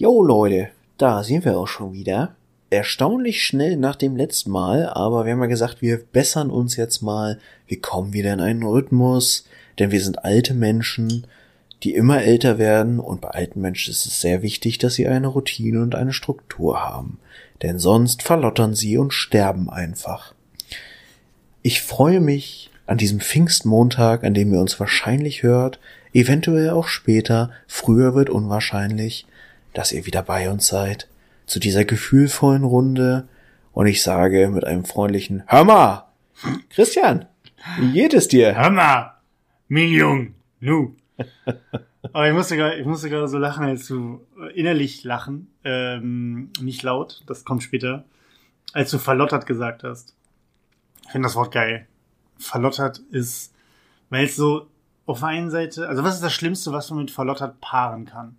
Jo Leute, da sind wir auch schon wieder. Erstaunlich schnell nach dem letzten Mal, aber wir haben ja gesagt, wir bessern uns jetzt mal, wir kommen wieder in einen Rhythmus, denn wir sind alte Menschen, die immer älter werden. Und bei alten Menschen ist es sehr wichtig, dass sie eine Routine und eine Struktur haben, denn sonst verlottern sie und sterben einfach. Ich freue mich an diesem Pfingstmontag, an dem ihr uns wahrscheinlich hört, eventuell auch später, früher wird unwahrscheinlich, dass ihr wieder bei uns seid, zu dieser gefühlvollen Runde, und ich sage mit einem freundlichen Hör mal! Christian, wie geht es dir? Hör mal, mein Jung, nu. Aber ich musste gerade, ich musste gerade so lachen, als du innerlich lachen, ähm, nicht laut, das kommt später, als du verlottert gesagt hast. Ich finde das Wort geil. Verlottert ist, weil es so auf der einen Seite, also was ist das Schlimmste, was man mit verlottert paaren kann?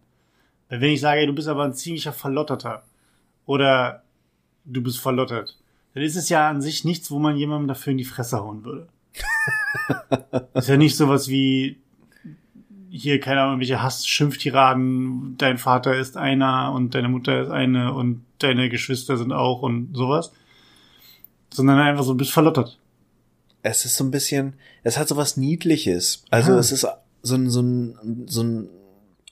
Weil wenn ich sage, ey, du bist aber ein ziemlicher Verlotterter oder du bist verlottert, dann ist es ja an sich nichts, wo man jemandem dafür in die Fresse hauen würde. ist ja nicht sowas wie hier, keine Ahnung, welche Hass-Schimpftiraden, dein Vater ist einer und deine Mutter ist eine und deine Geschwister sind auch und sowas. Sondern einfach so, du bist verlottert. Es ist so ein bisschen, es hat so was Niedliches. Also Ja. es ist so ein, so ein, so ein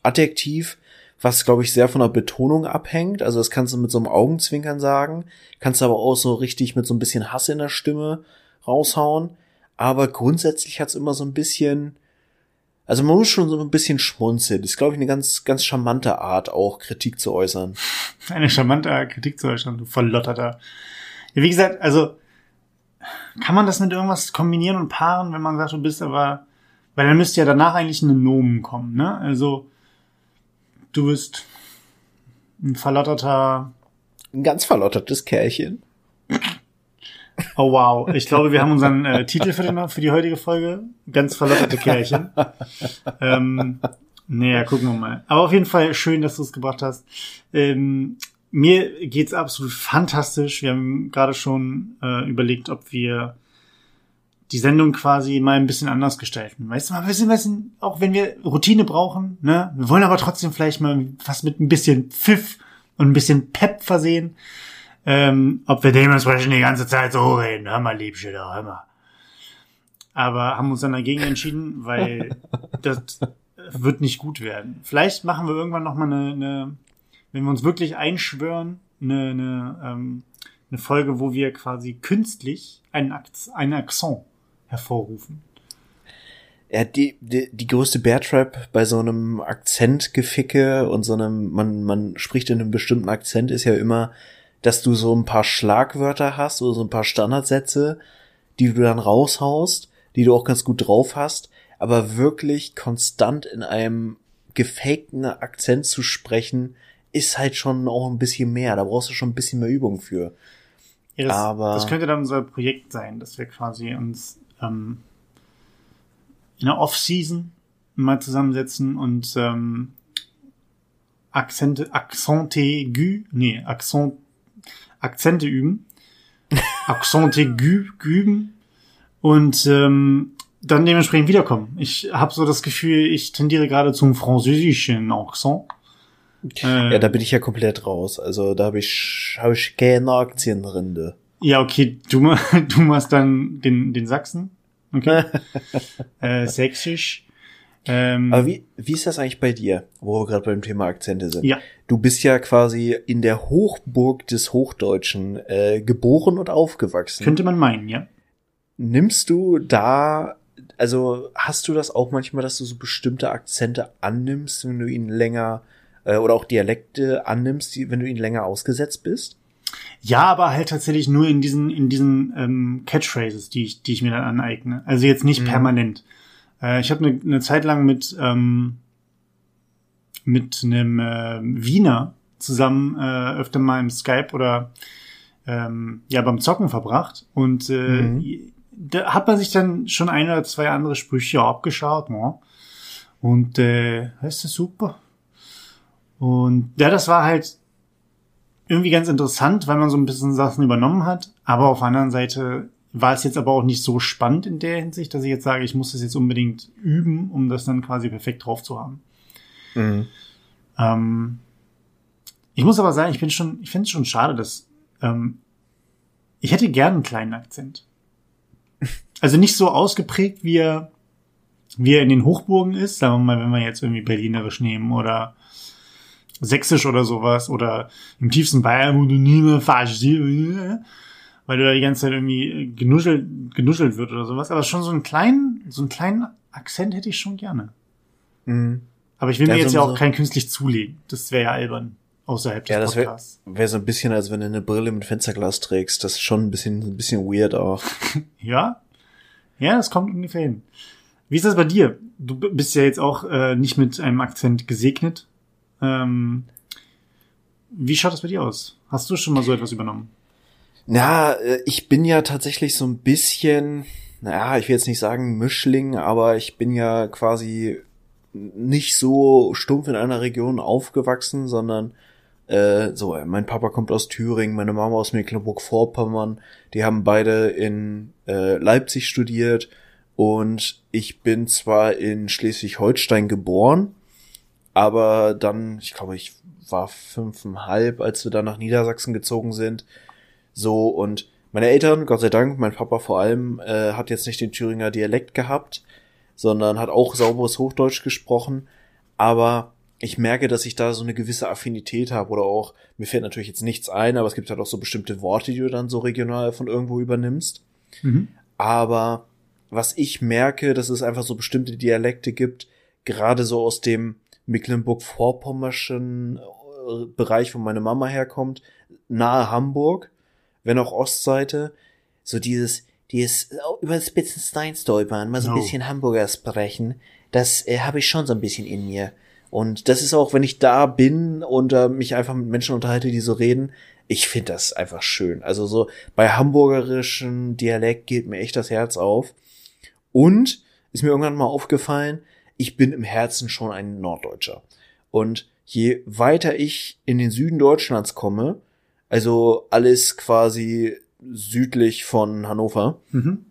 Adjektiv, was, glaube ich, sehr von der Betonung abhängt. Also das kannst du mit so einem Augenzwinkern sagen, kannst du aber auch so richtig mit so ein bisschen Hass in der Stimme raushauen. Aber grundsätzlich hat's immer so ein bisschen, also man muss schon so ein bisschen schmunzeln. Das ist, glaube ich, eine ganz, ganz charmante Art, auch Kritik zu äußern. Eine charmante Kritik zu Deutschland, du Verlotterter. Ja, wie gesagt, also kann man das mit irgendwas kombinieren und paaren, wenn man sagt, du bist aber, weil dann müsste ja danach eigentlich ein Nomen kommen, ne? Also du bist ein verlotterter. Ein ganz verlottertes Kerlchen. Oh wow, ich glaube, wir haben unseren äh, Titel für, den, für die heutige Folge. Ganz verlotterte Kerlchen. ähm, naja, gucken wir mal. Aber auf jeden Fall schön, dass du es gebracht hast. Ähm, mir geht's absolut fantastisch. Wir haben gerade schon äh, überlegt, ob wir die Sendung quasi mal ein bisschen anders gestalten. Weißt du mal, wir sind, wir sind, auch wenn wir Routine brauchen, ne, wir wollen aber trotzdem vielleicht mal was mit ein bisschen Pfiff und ein bisschen Pep versehen. Ähm, ob wir dementsprechend die ganze Zeit so reden, hör mal, Liebchen, da, hör mal. Aber haben uns dann dagegen entschieden, weil das wird nicht gut werden. Vielleicht machen wir irgendwann noch mal eine, eine wenn wir uns wirklich einschwören, eine, eine, ähm, eine Folge, wo wir quasi künstlich einen, Akt, einen Akzent hervorrufen. Ja, die, die, die größte Bear-Trap bei so einem Akzentgeficke und so einem, man, man spricht in einem bestimmten Akzent ist ja immer, dass du so ein paar Schlagwörter hast oder so ein paar Standardsätze, die du dann raushaust, die du auch ganz gut drauf hast, aber wirklich konstant in einem gefakten Akzent zu sprechen, ist halt schon auch ein bisschen mehr. Da brauchst du schon ein bisschen mehr Übung für. Ja, das, Aber- das könnte dann unser Projekt sein, dass wir quasi uns ähm, in der Off-Season mal zusammensetzen und ähm, Akzente, Akzente aigu, nee, Akzent, Akzente üben, Akzente aigu üben und ähm, dann dementsprechend wiederkommen. Ich habe so das Gefühl, ich tendiere gerade zum französischen Akzent. Äh, Ja, da bin ich ja komplett raus. Also da habe ich, hab ich keine Aktien drin. du. Ja, okay, du, du machst dann den, den Sachsen. Okay. äh, sächsisch. Ähm, Aber wie, wie ist das eigentlich bei dir, wo wir gerade beim Thema Akzente sind? Ja. Du bist ja quasi in der Hochburg des Hochdeutschen äh, geboren und aufgewachsen. könnte man meinen, ja. Nimmst du da, also hast du das auch manchmal, dass du so bestimmte Akzente annimmst, wenn du ihn länger, äh, oder auch Dialekte annimmst, die, wenn du ihnen länger ausgesetzt bist? Ja, aber halt tatsächlich nur in diesen, in diesen ähm, Catchphrases, die ich, die ich mir dann aneigne. Also jetzt nicht Mhm. permanent. Äh, ich habe eine ne Zeit lang mit, ähm, mit einem äh, Wiener zusammen äh, öfter mal im Skype oder ähm, ja beim Zocken verbracht und äh, Mhm. da hat man sich dann schon ein oder zwei andere Sprüche abgeschaut, ne? Und äh, das ist super. Und ja, das war halt irgendwie ganz interessant, weil man so ein bisschen Sachen übernommen hat. Aber auf der anderen Seite war es jetzt aber auch nicht so spannend in der Hinsicht, dass ich jetzt sage, ich muss das jetzt unbedingt üben, um das dann quasi perfekt drauf zu haben. Mhm. Ähm, Ich muss aber sagen, ich bin schon, ich finde es schon schade, dass ähm, ich hätte gern einen kleinen Akzent. Also nicht so ausgeprägt, wie er, wie er in den Hochburgen ist, sagen wir mal, wenn wir jetzt irgendwie Berlinerisch nehmen oder Sächsisch oder sowas oder im tiefsten Bayern, wo du nie mehr falsch weil du da die ganze Zeit irgendwie genuschelt, genuschelt wird oder sowas. Aber schon so einen kleinen, so einen kleinen Akzent hätte ich schon gerne. Mhm. Aber ich will ja, mir jetzt so ja auch kein künstlich zulegen. Das wäre ja albern außerhalb des ja, das Podcasts. Wäre wär so ein bisschen, als wenn du eine Brille mit Fensterglas trägst. Das ist schon ein bisschen, ein bisschen weird auch. ja? Ja, das kommt ungefähr hin. Wie ist das bei dir? Du bist ja jetzt auch äh, nicht mit einem Akzent gesegnet. Ähm, wie schaut das bei dir aus? Hast du schon mal so etwas übernommen? Na, äh, ich bin ja tatsächlich so ein bisschen, naja, ich will jetzt nicht sagen Mischling, aber ich bin ja quasi nicht so stumpf in einer Region aufgewachsen, sondern äh, so, mein Papa kommt aus Thüringen, meine Mama aus Mecklenburg-Vorpommern, die haben beide in äh, Leipzig studiert und ich bin zwar in Schleswig-Holstein geboren, aber dann, ich glaube, ich war fünfeinhalb, als wir dann nach Niedersachsen gezogen sind so, und meine Eltern, Gott sei Dank, mein Papa vor allem, äh, hat jetzt nicht den Thüringer Dialekt gehabt, sondern hat auch sauberes Hochdeutsch gesprochen. Aber ich merke, dass ich da so eine gewisse Affinität habe oder auch, mir fällt natürlich jetzt nichts ein, aber es gibt halt auch so bestimmte Worte, die du dann so regional von irgendwo übernimmst. Mhm. Aber was ich merke, dass es einfach so bestimmte Dialekte gibt, gerade so aus dem Mecklenburg-Vorpommerschen äh, Bereich, wo meine Mama herkommt, nahe Hamburg, wenn auch Ostseite, so dieses, dieses über das Spitzenstein stolpern, mal so ein no. bisschen Hamburger sprechen, das äh, habe ich schon so ein bisschen in mir. Und das ist auch, wenn ich da bin und äh, mich einfach mit Menschen unterhalte, die so reden, ich finde das einfach schön. Also so bei hamburgerischen Dialekt geht mir echt das Herz auf. Und ist mir irgendwann mal aufgefallen, ich bin im Herzen schon ein Norddeutscher. Und je weiter ich in den Süden Deutschlands komme, also alles quasi südlich von Hannover. Mhm.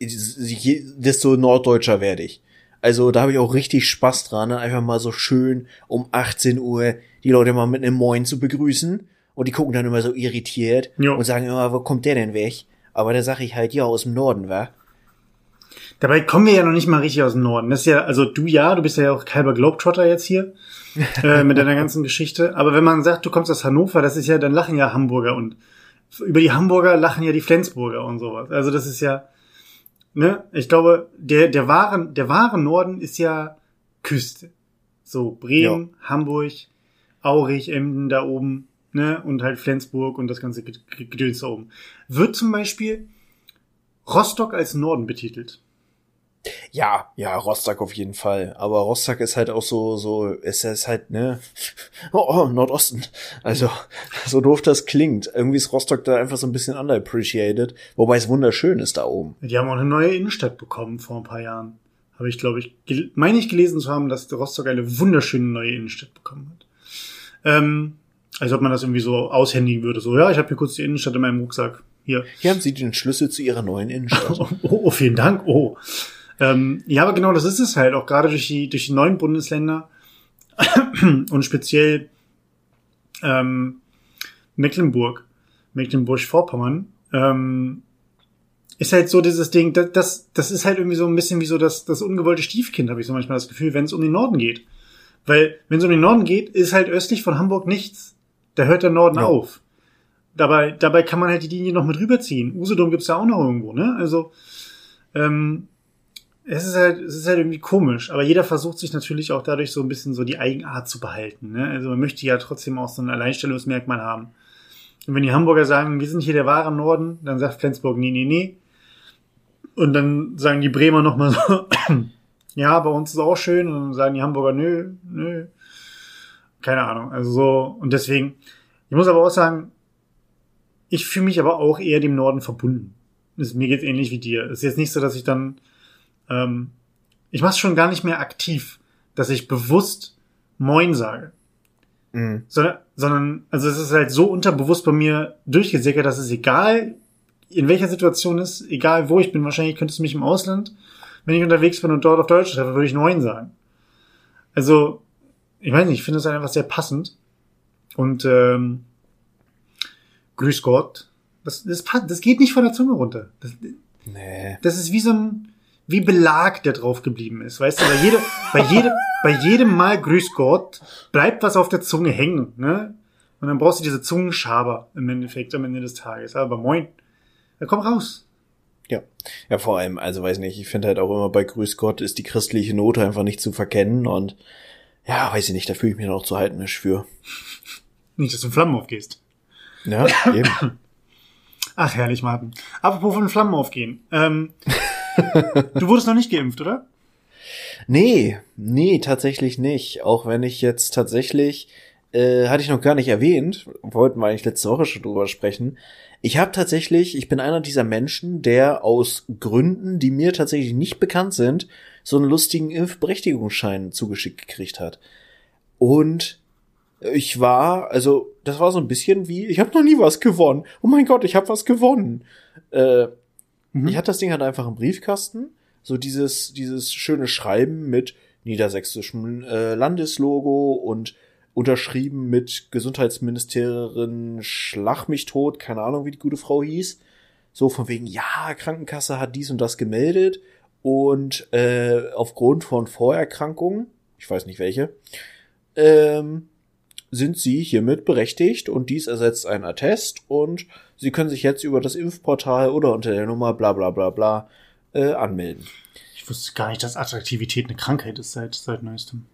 Desto norddeutscher werde ich. Also da habe ich auch richtig Spaß dran, dann einfach mal so schön um 18 Uhr die Leute mal mit einem Moin zu begrüßen. Und die gucken dann immer so irritiert jo. und sagen immer, wo kommt der denn weg? Aber da sage ich halt, ja, aus dem Norden, wa? Dabei kommen wir ja noch nicht mal richtig aus dem Norden. Das ist ja, also du ja, du bist ja auch halber Globetrotter jetzt hier. äh, mit deiner ganzen Geschichte. Aber wenn man sagt, du kommst aus Hannover, das ist ja, dann lachen ja Hamburger und über die Hamburger lachen ja die Flensburger und sowas. Also das ist ja, ne, ich glaube, der, der wahre, der wahre Norden ist ja Küste. So, Bremen, ja. Hamburg, Aurich, Emden da oben, ne, und halt Flensburg und das ganze Gedöns da oben. Wird zum Beispiel Rostock als Norden betitelt. Ja, ja, Rostock auf jeden Fall. Aber Rostock ist halt auch so, so, es ist halt, ne, oh, oh, Nordosten. Also, so doof das klingt. Irgendwie ist Rostock da einfach so ein bisschen underappreciated, wobei es wunderschön ist da oben. Die haben auch eine neue Innenstadt bekommen vor ein paar Jahren. Habe ich, glaube ich, meine ich gelesen zu haben, dass Rostock eine wunderschöne neue Innenstadt bekommen hat. Ähm, als ob man das irgendwie so aushändigen würde. So, ja, ich habe hier kurz die Innenstadt in meinem Rucksack. Hier. Hier haben Sie den Schlüssel zu Ihrer neuen Innenstadt. oh, oh, vielen Dank. Oh. Ähm, ja, aber genau, das ist es halt, auch gerade durch die, durch die neuen Bundesländer und speziell ähm, Mecklenburg, Mecklenburg-Vorpommern, ähm, ist halt so dieses Ding, das, das, das ist halt irgendwie so ein bisschen wie so das, das ungewollte Stiefkind, habe ich so manchmal das Gefühl, wenn es um den Norden geht. Weil, wenn es um den Norden geht, ist halt östlich von Hamburg nichts. Da hört der Norden ja. auf. Dabei, dabei kann man halt die Linie noch mit rüberziehen. Usedom gibt's ja auch noch irgendwo, ne? Also, ähm, es ist halt, es ist halt irgendwie komisch, aber jeder versucht sich natürlich auch dadurch so ein bisschen so die Eigenart zu behalten. Ne? Also man möchte ja trotzdem auch so ein Alleinstellungsmerkmal haben. Und wenn die Hamburger sagen, wir sind hier der wahre Norden, dann sagt Flensburg, nee, nee, nee. Und dann sagen die Bremer nochmal so, ja, bei uns ist auch schön. Und dann sagen die Hamburger, nö, nö. Keine Ahnung. Also so, und deswegen, ich muss aber auch sagen, ich fühle mich aber auch eher dem Norden verbunden. Das, mir geht's ähnlich wie dir. Es ist jetzt nicht so, dass ich dann ähm, ich mache es schon gar nicht mehr aktiv, dass ich bewusst Moin sage. Mhm. Sondern, sondern, also es ist halt so unterbewusst bei mir durchgesickert, dass es egal, in welcher Situation ist, egal wo ich bin, wahrscheinlich könntest du mich im Ausland, wenn ich unterwegs bin und dort auf Deutsch treffe, würde ich Moin sagen. Also, ich weiß nicht, ich finde es einfach sehr passend. Und ähm, Grüß Gott. Das, das, das geht nicht von der Zunge runter. Das, Nee. das ist wie so ein wie Belag, der drauf geblieben ist. Weißt du, bei, jede, bei, jedem, bei jedem Mal Grüß Gott bleibt was auf der Zunge hängen. Ne? Und dann brauchst du diese Zungenschaber im Endeffekt am Ende des Tages. Aber moin, dann komm raus. Ja. Ja, vor allem, also weiß nicht, ich finde halt auch immer bei Grüß Gott ist die christliche Note einfach nicht zu verkennen und ja, weiß ich nicht, da fühle ich mich dann auch zu heidnisch für. Nicht, dass du in Flammen aufgehst. Ja, eben. Ach, herrlich, Martin. Apropos von Flammen aufgehen. Ähm, du wurdest noch nicht geimpft, oder? Nee, nee, tatsächlich nicht. Auch wenn ich jetzt tatsächlich, äh, hatte ich noch gar nicht erwähnt, wollten wir eigentlich letzte Woche schon drüber sprechen. Ich habe tatsächlich, ich bin einer dieser Menschen, der aus Gründen, die mir tatsächlich nicht bekannt sind, so einen lustigen Impfberechtigungsschein zugeschickt gekriegt hat. Und ich war, also das war so ein bisschen wie, ich habe noch nie was gewonnen. Oh mein Gott, ich habe was gewonnen. Äh, Mhm. Ich hatte das Ding halt einfach im Briefkasten, so dieses dieses schöne Schreiben mit niedersächsischem äh, Landeslogo und unterschrieben mit Gesundheitsministerin Schlag mich tot, keine Ahnung, wie die gute Frau hieß. So von wegen, ja, Krankenkasse hat dies und das gemeldet und äh, aufgrund von Vorerkrankungen, ich weiß nicht welche, ähm, sind Sie hiermit berechtigt und dies ersetzt ein Attest und Sie können sich jetzt über das Impfportal oder unter der Nummer bla bla bla bla äh, anmelden. Ich wusste gar nicht, dass Attraktivität eine Krankheit ist seit, seit neuestem.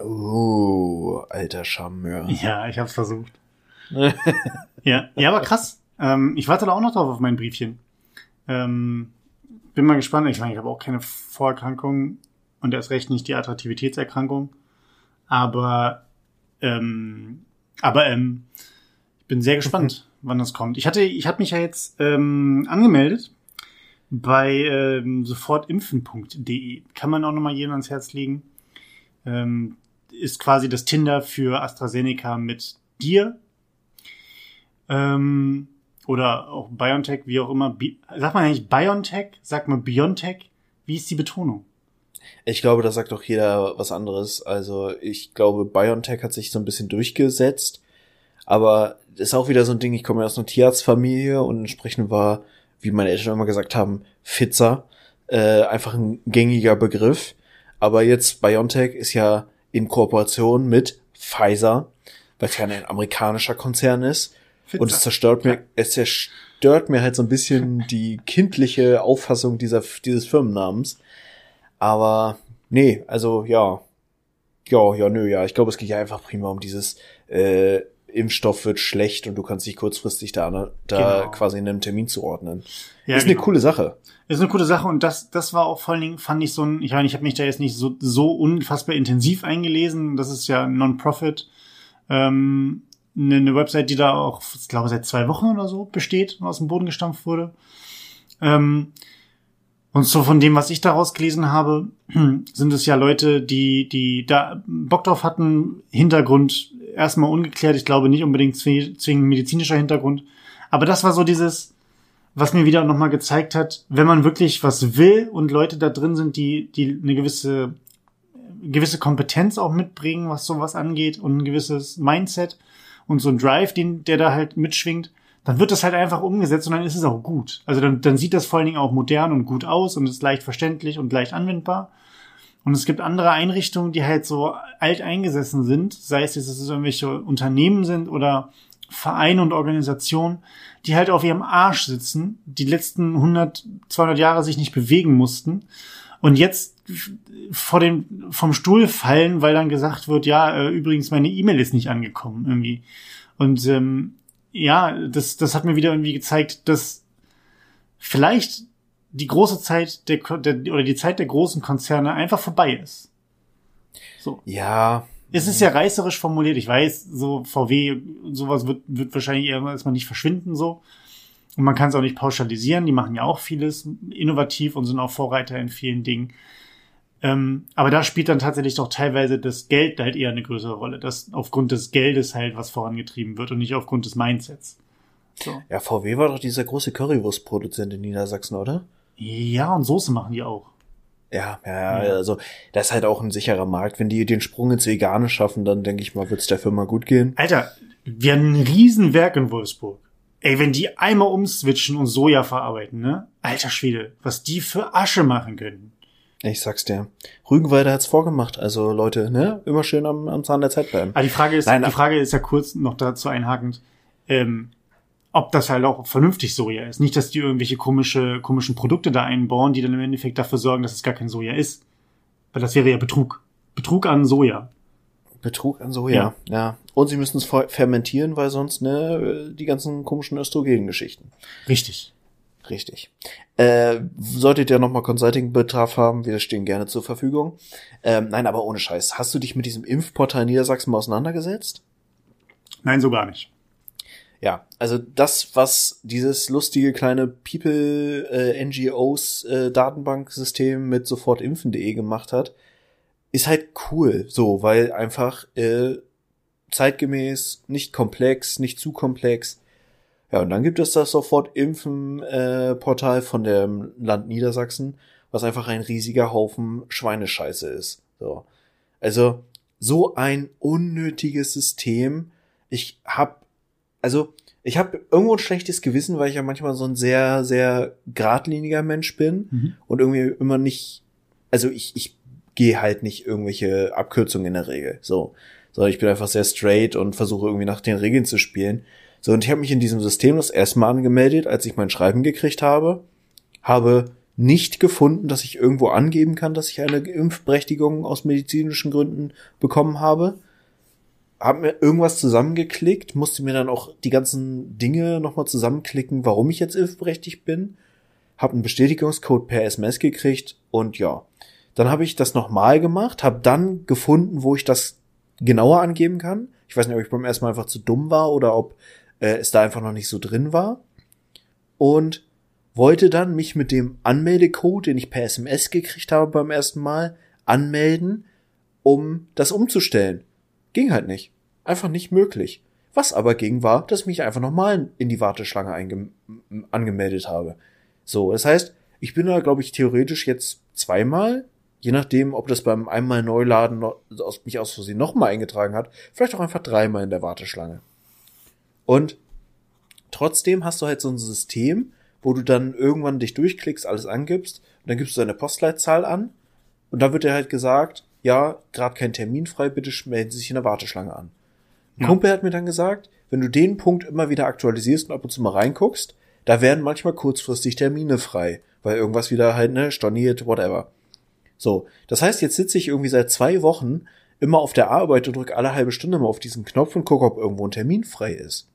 Oh, alter Charmeur. Ja, ich hab's versucht. ja, ja, aber krass. Ähm, ich warte da auch noch drauf auf mein Briefchen. Ähm, bin mal gespannt. Ich meine, ich habe auch keine Vorerkrankung und erst recht nicht die Attraktivitätserkrankung. Aber, ähm, aber ähm, ich bin sehr gespannt, wann das kommt. Ich hatte, ich habe mich ja jetzt ähm, angemeldet bei ähm, sofortimpfen.de. Kann man auch nochmal jedem ans Herz legen. Ähm, ist quasi das Tinder für AstraZeneca mit dir. Ähm, oder auch BioNTech, wie auch immer. Bi sagt man eigentlich BioNTech? Sagt man BioNTech? Wie ist die Betonung? Ich glaube, da sagt doch jeder was anderes. Also ich glaube, BioNTech hat sich so ein bisschen durchgesetzt. Aber ist auch wieder so ein Ding, ich komme ja aus einer Tierarztfamilie und entsprechend war, wie meine Eltern immer gesagt haben, Pfizer äh, einfach ein gängiger Begriff. Aber jetzt BioNTech ist ja in Kooperation mit Pfizer, weil es ja ein amerikanischer Konzern ist. Und es zerstört mir, es zerstört mir halt so ein bisschen die kindliche Auffassung dieser, dieses Firmennamens. Aber nee, also ja. Ja, ja, nö, ja. Ich glaube, es geht ja einfach prima um dieses äh, Impfstoff wird schlecht und du kannst dich kurzfristig da, da Genau. quasi in einem Termin zuordnen. Ja, ist eine genau. coole Sache. Ist eine coole Sache und das, das war auch vor allen Dingen, fand ich so ein, ich meine, ich habe mich da jetzt nicht so, so unfassbar intensiv eingelesen. Das ist ja Non-Profit. Ähm, eine, eine Website, die da auch, ich glaube, seit zwei Wochen oder so besteht und aus dem Boden gestampft wurde. Ähm, und so von dem, was ich daraus gelesen habe, sind es ja Leute, die, die da Bock drauf hatten, Hintergrund erstmal ungeklärt. Ich glaube nicht unbedingt zwi- zwingend medizinischer Hintergrund. Aber das war so dieses, was mir wieder nochmal gezeigt hat, wenn man wirklich was will und Leute da drin sind, die, die eine gewisse, gewisse Kompetenz auch mitbringen, was sowas angeht und ein gewisses Mindset und so ein Drive, den, der da halt mitschwingt, dann wird das halt einfach umgesetzt und dann ist es auch gut. Also dann, dann sieht das vor allen Dingen auch modern und gut aus und ist leicht verständlich und leicht anwendbar. Und es gibt andere Einrichtungen, die halt so alt eingesessen sind, sei es jetzt, dass es irgendwelche Unternehmen sind oder Vereine und Organisationen, die halt auf ihrem Arsch sitzen, die letzten 100, 200 Jahre sich nicht bewegen mussten und jetzt vor dem, vom Stuhl fallen, weil dann gesagt wird, ja, äh, übrigens, meine E-Mail ist nicht angekommen irgendwie. Und ähm, ja, das, das hat mir wieder irgendwie gezeigt, dass vielleicht die große Zeit der, der oder die Zeit der großen Konzerne einfach vorbei ist. So. Ja, Es ist ja reißerisch formuliert. Ich weiß, so VW, sowas wird, wird wahrscheinlich erstmal nicht verschwinden so. Und man kann es auch nicht pauschalisieren. Die machen ja auch vieles innovativ und sind auch Vorreiter in vielen Dingen. Ähm, aber da spielt dann tatsächlich doch teilweise das Geld halt eher eine größere Rolle. Dass aufgrund des Geldes halt was vorangetrieben wird und nicht aufgrund des Mindsets. So. ja, VW war doch dieser große Currywurstproduzent in Niedersachsen, oder? Ja, und Soße machen die auch. Ja, ja, Ja. also das ist halt auch ein sicherer Markt. Wenn die den Sprung ins Vegane schaffen, dann denke ich mal, wird's der Firma gut gehen. Alter, Wir haben ein Riesenwerk in Wolfsburg. Ey, wenn die einmal umswitchen und Soja verarbeiten, ne? Alter Schwede, was die für Asche machen können. Ich sag's dir. Rügenwalder hat's vorgemacht. Also Leute, ne? Immer schön am, am Zahn der Zeit bleiben. Aber die Frage ist, Nein, die ab- Frage ist ja kurz noch dazu einhakend, ähm, ob das halt auch vernünftig Soja ist. Nicht, dass die irgendwelche komische, komischen Produkte da einbauen, die dann im Endeffekt dafür sorgen, dass es gar kein Soja ist. Weil das wäre ja Betrug. Betrug an Soja. Betrug an Soja. Ja. Und sie müssen es fer- fermentieren, weil sonst, ne, die ganzen komischen Östrogen-Geschichten. Richtig. Richtig. Äh, solltet ihr nochmal Consulting-Betraf haben, wir stehen gerne zur Verfügung. Ähm, nein, aber ohne Scheiß. Hast du dich mit diesem Impfportal Niedersachsen mal auseinandergesetzt? Nein, so gar nicht. Ja, also das, was dieses lustige kleine People äh, NGOs äh, Datenbanksystem mit sofortimpfen.de gemacht hat, ist halt cool, so, weil einfach äh, zeitgemäß, nicht komplex, nicht zu komplex. Ja, und dann gibt es das Sofortimpfen-Portal von dem Land Niedersachsen, was einfach ein riesiger Haufen Schweinescheiße ist. So. Also, so ein unnötiges System. Ich hab, also, ich habe irgendwo ein schlechtes Gewissen, weil ich ja manchmal so ein sehr, sehr geradliniger Mensch bin Mhm. und irgendwie immer nicht, also ich, ich gehe halt nicht irgendwelche Abkürzungen in der Regel. So. Sondern ich bin einfach sehr straight und versuche irgendwie nach den Regeln zu spielen. So, und ich habe mich in diesem System das erste Mal angemeldet, als ich mein Schreiben gekriegt habe. Habe nicht gefunden, dass ich irgendwo angeben kann, dass ich eine Impfberechtigung aus medizinischen Gründen bekommen habe. Hab mir irgendwas zusammengeklickt, musste mir dann auch die ganzen Dinge nochmal zusammenklicken, warum ich jetzt impfberechtigt bin. Hab einen Bestätigungscode per SMS gekriegt und ja. Dann habe ich das nochmal gemacht, habe dann gefunden, wo ich das genauer angeben kann. Ich weiß nicht, ob ich beim ersten Mal einfach zu dumm war oder ob äh, es da einfach noch nicht so drin war. Und wollte dann mich mit dem Anmeldecode, den ich per SMS gekriegt habe beim ersten Mal, anmelden, um das umzustellen. Ging halt nicht. Einfach nicht möglich. Was aber ging, war, dass ich mich einfach nochmal in die Warteschlange angemeldet habe. So, das heißt, ich bin da, glaube ich, theoretisch jetzt zweimal, je nachdem, ob das beim einmal Neuladen noch, mich aus Versehen nochmal eingetragen hat, vielleicht auch einfach dreimal in der Warteschlange. Und trotzdem hast du halt so ein System, wo du dann irgendwann dich durchklickst, alles angibst und dann gibst du deine Postleitzahl an und dann wird dir halt gesagt, ja, gerade kein Termin frei, bitte melden Sie sich in der Warteschlange an. Ein Ja. Kumpel hat mir dann gesagt, wenn du den Punkt immer wieder aktualisierst und ab und zu mal reinguckst, da werden manchmal kurzfristig Termine frei, weil irgendwas wieder halt, ne, storniert, whatever. So, das heißt, jetzt sitze ich irgendwie seit zwei Wochen immer auf der Arbeit und drücke alle halbe Stunde mal auf diesen Knopf und gucke, ob irgendwo ein Termin frei ist.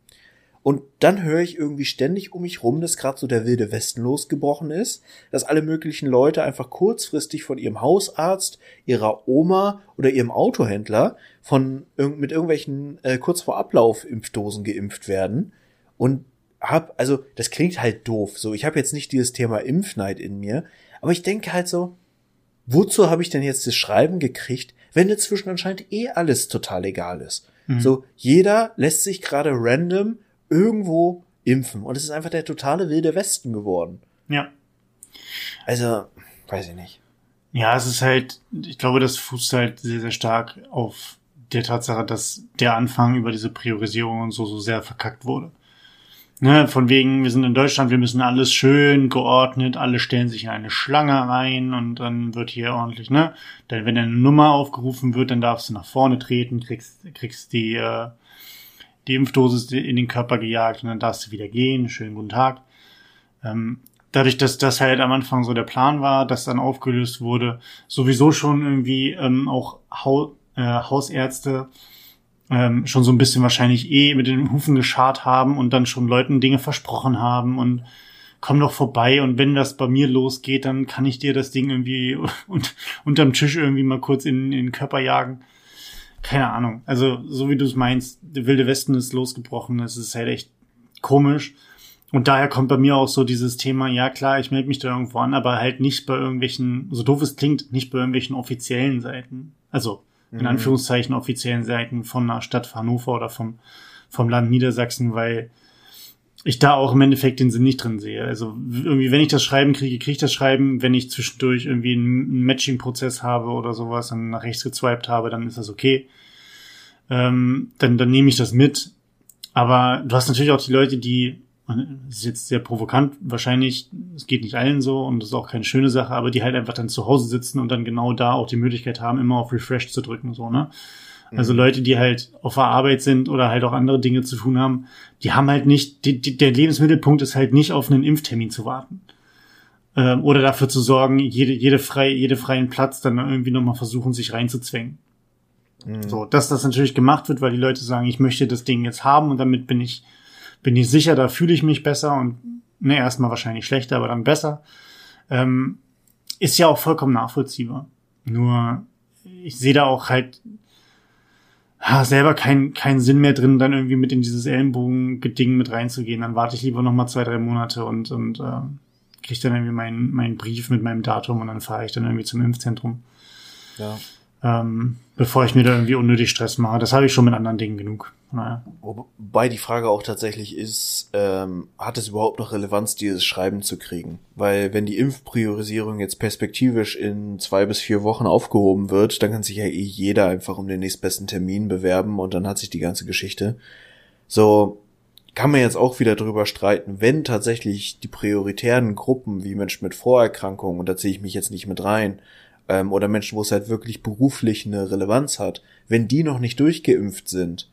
Und dann höre ich irgendwie ständig um mich rum, dass gerade so der wilde Westen losgebrochen ist, dass alle möglichen Leute einfach kurzfristig von ihrem Hausarzt, ihrer Oma oder ihrem Autohändler von mit irgendwelchen äh, kurz vor Ablauf Impfdosen geimpft werden und hab also das klingt halt doof, so ich habe jetzt nicht dieses Thema Impfneid in mir, aber ich denke halt so, wozu habe ich denn jetzt das Schreiben gekriegt, wenn inzwischen anscheinend eh alles total egal ist. Mhm. So, jeder lässt sich gerade random irgendwo impfen. Und es ist einfach der totale wilde Westen geworden. Ja. Also, weiß ich nicht. Ja, es ist halt, ich glaube, das fußt halt sehr, sehr stark auf der Tatsache, dass der Anfang über diese Priorisierung und so, so sehr verkackt wurde. Ne, von wegen, wir sind in Deutschland, wir müssen alles schön geordnet, alle stellen sich in eine Schlange rein und dann wird hier ordentlich, ne? Denn wenn eine Nummer aufgerufen wird, dann darfst du nach vorne treten, kriegst, kriegst die, äh, die Impfdosis in den Körper gejagt und dann darfst du wieder gehen. Schönen guten Tag. Ähm, dadurch, dass das halt am Anfang so der Plan war, dass dann aufgelöst wurde, sowieso schon irgendwie ähm, auch Hau äh, Hausärzte ähm, schon so ein bisschen wahrscheinlich eh mit den Hufen geschart haben und dann schon Leuten Dinge versprochen haben und komm doch vorbei und wenn das bei mir losgeht, dann kann ich dir das Ding irgendwie und, unterm Tisch irgendwie mal kurz in, in den Körper jagen. Keine Ahnung. Also, so wie du es meinst, der wilde Westen ist losgebrochen. Es ist halt echt komisch. Und daher kommt bei mir auch so dieses Thema, ja klar, ich melde mich da irgendwo an, aber halt nicht bei irgendwelchen, so doof es klingt, nicht bei irgendwelchen offiziellen Seiten. Also, in Mhm. Anführungszeichen offiziellen Seiten von der Stadt Hannover oder vom, vom Land Niedersachsen, weil ich da auch im Endeffekt den Sinn nicht drin sehe. Also irgendwie, wenn ich das Schreiben kriege, kriege ich das Schreiben. Wenn ich zwischendurch irgendwie einen Matching-Prozess habe oder sowas, dann nach rechts geswiped habe, dann ist das okay. Ähm, dann, dann nehme ich das mit. Aber du hast natürlich auch die Leute, die, das ist jetzt sehr provokant, wahrscheinlich, es geht nicht allen so und das ist auch keine schöne Sache, aber die halt einfach dann zu Hause sitzen und dann genau da auch die Möglichkeit haben, immer auf Refresh zu drücken, so, ne? Also Mhm. Leute, die halt auf der Arbeit sind oder halt auch andere Dinge zu tun haben, die haben halt nicht, die, die, der Lebensmittelpunkt ist halt nicht auf einen Impftermin zu warten. Ähm, oder dafür zu sorgen, jede, jede frei, jede freien Platz dann irgendwie nochmal versuchen, sich reinzuzwängen. Mhm. So, dass das natürlich gemacht wird, weil die Leute sagen, ich möchte das Ding jetzt haben und damit bin ich, bin ich sicher, da fühle ich mich besser und ne, erstmal wahrscheinlich schlechter, aber dann besser. Ähm, ist ja auch vollkommen nachvollziehbar. Nur ich sehe da auch halt ha, selber keinen keinen Sinn mehr drin, dann irgendwie mit in dieses Ellenbogen-Geding mit reinzugehen. Dann warte ich lieber noch mal zwei, drei Monate und, und äh, kriege dann irgendwie meinen meinen Brief mit meinem Datum und dann fahre ich dann irgendwie zum Impfzentrum Ja. ähm, bevor ich mir da irgendwie unnötig Stress mache. Das habe ich schon mit anderen Dingen genug. Naja. Wobei die Frage auch tatsächlich ist, ähm, hat es überhaupt noch Relevanz, dieses Schreiben zu kriegen? Weil wenn die Impfpriorisierung jetzt perspektivisch in zwei bis vier Wochen aufgehoben wird, dann kann sich ja eh jeder einfach um den nächstbesten Termin bewerben und dann hat sich die ganze Geschichte. So kann man jetzt auch wieder drüber streiten, wenn tatsächlich die prioritären Gruppen wie Menschen mit Vorerkrankungen, und da ziehe ich mich jetzt nicht mit rein, ähm, oder Menschen, wo es halt wirklich beruflich eine Relevanz hat, wenn die noch nicht durchgeimpft sind,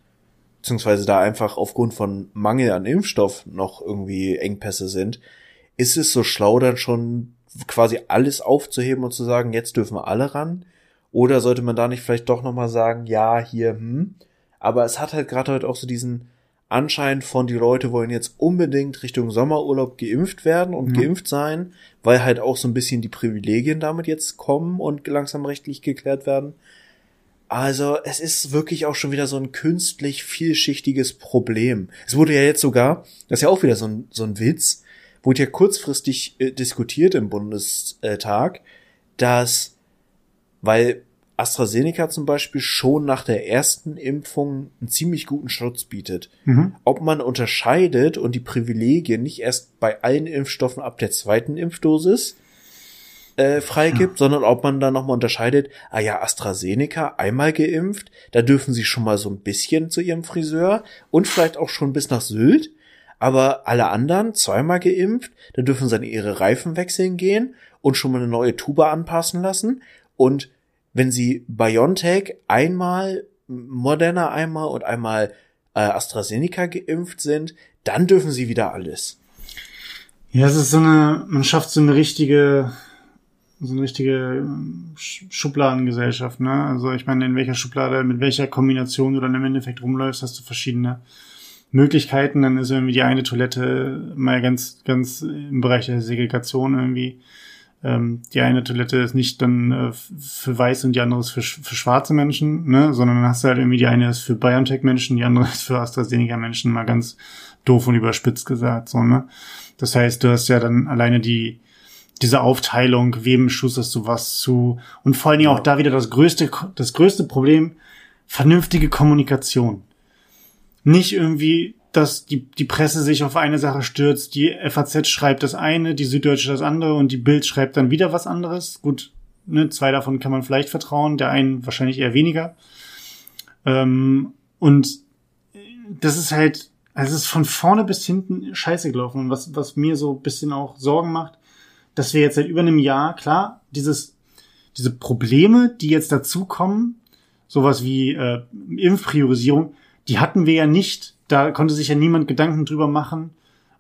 beziehungsweise da einfach aufgrund von Mangel an Impfstoff noch irgendwie Engpässe sind, ist es so schlau dann schon quasi alles aufzuheben und zu sagen, jetzt dürfen wir alle ran? Oder sollte man da nicht vielleicht doch nochmal sagen, ja, hier, hm. Aber es hat halt gerade heute auch so diesen Anschein von, die Leute wollen jetzt unbedingt Richtung Sommerurlaub geimpft werden und Mhm. geimpft sein, weil halt auch so ein bisschen die Privilegien damit jetzt kommen und langsam rechtlich geklärt werden. Also, es ist wirklich auch schon wieder so ein künstlich vielschichtiges Problem. Es wurde ja jetzt sogar, das ist ja auch wieder so ein, so ein Witz, wurde ja kurzfristig äh, diskutiert im Bundestag, dass, weil AstraZeneca zum Beispiel schon nach der ersten Impfung einen ziemlich guten Schutz bietet. Mhm. Ob man unterscheidet und die Privilegien nicht erst bei allen Impfstoffen ab der zweiten Impfdosis äh, freigibt, sondern ob man dann nochmal unterscheidet, ah ja, AstraZeneca einmal geimpft, da dürfen sie schon mal so ein bisschen zu ihrem Friseur und vielleicht auch schon bis nach Sylt, aber alle anderen zweimal geimpft, da dürfen sie dann ihre Reifen wechseln gehen und schon mal eine neue Tuba anpassen lassen und wenn sie BioNTech einmal, Moderna einmal und einmal äh, AstraZeneca geimpft sind, dann dürfen sie wieder alles. Ja, es ist so eine, man schafft so eine richtige, so eine richtige ähm, Sch- Schubladengesellschaft, ne? Also ich meine, in welcher Schublade, mit welcher Kombination du dann im Endeffekt rumläufst, hast du verschiedene Möglichkeiten. Dann ist irgendwie die eine Toilette mal ganz, ganz im Bereich der Segregation irgendwie. Ähm, die eine Toilette ist nicht dann äh, für Weiße und die andere ist für, sch- für schwarze Menschen, ne? Sondern dann hast du halt irgendwie die eine ist für BioNTech-Menschen, die andere ist für AstraZeneca-Menschen, mal ganz doof und überspitzt gesagt, so, ne? Das heißt, du hast ja dann alleine die, diese Aufteilung, wem schusterst du was zu und vor allen Dingen auch da wieder das größte, das größte Problem, vernünftige Kommunikation. Nicht irgendwie, dass die, die Presse sich auf eine Sache stürzt, die FAZ schreibt das eine, die Süddeutsche das andere und die Bild schreibt dann wieder was anderes. Gut, ne, zwei davon kann man vielleicht vertrauen, der einen wahrscheinlich eher weniger. Ähm, und das ist halt, also es ist von vorne bis hinten scheiße gelaufen. Und was, was mir so ein bisschen auch Sorgen macht, dass wir jetzt seit über einem Jahr, klar, dieses, diese Probleme, die jetzt dazukommen, sowas wie äh, Impfpriorisierung, die hatten wir ja nicht. Da konnte sich ja niemand Gedanken drüber machen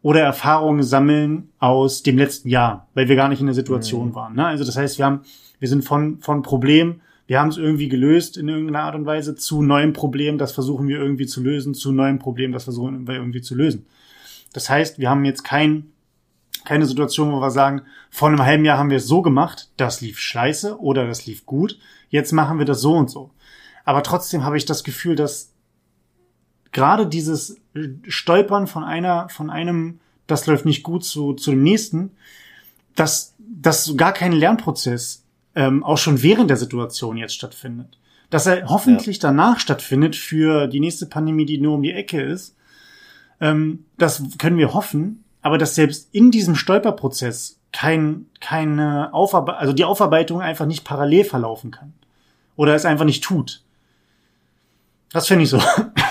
oder Erfahrungen sammeln aus dem letzten Jahr, weil wir gar nicht in der Situation waren. Ne? Also das heißt, wir haben, wir sind von von Problem, wir haben es irgendwie gelöst in irgendeiner Art und Weise zu neuem Problem, das versuchen wir irgendwie zu lösen, zu neuem Problem, das versuchen wir irgendwie zu lösen. Das heißt, wir haben jetzt kein keine Situation, wo wir sagen, vor einem halben Jahr haben wir es so gemacht, das lief scheiße oder das lief gut, jetzt machen wir das so und so. Aber trotzdem habe ich das Gefühl, dass gerade dieses Stolpern von einer, von einem, das läuft nicht gut zu, zu dem nächsten, dass, dass gar kein Lernprozess ähm, auch schon während der Situation jetzt stattfindet. Dass er hoffentlich danach stattfindet für die nächste Pandemie, die nur um die Ecke ist. Ähm, das können wir hoffen, aber dass selbst in diesem Stolperprozess kein, keine Aufarbeitung, also die Aufarbeitung einfach nicht parallel verlaufen kann. Oder es einfach nicht tut. Das finde ich so,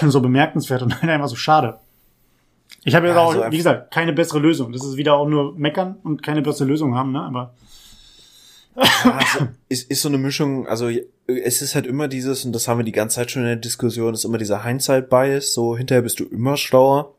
so bemerkenswert und halt einfach so schade. Ich habe jetzt Ja, auch, wie gesagt, keine bessere Lösung. Das ist wieder auch nur meckern und keine bessere Lösung haben, ne? Aber Also, ist, ist so eine Mischung, also es ist halt immer dieses, und das haben wir die ganze Zeit schon in der Diskussion, ist immer dieser Hindsight-Bias, so hinterher bist du immer schlauer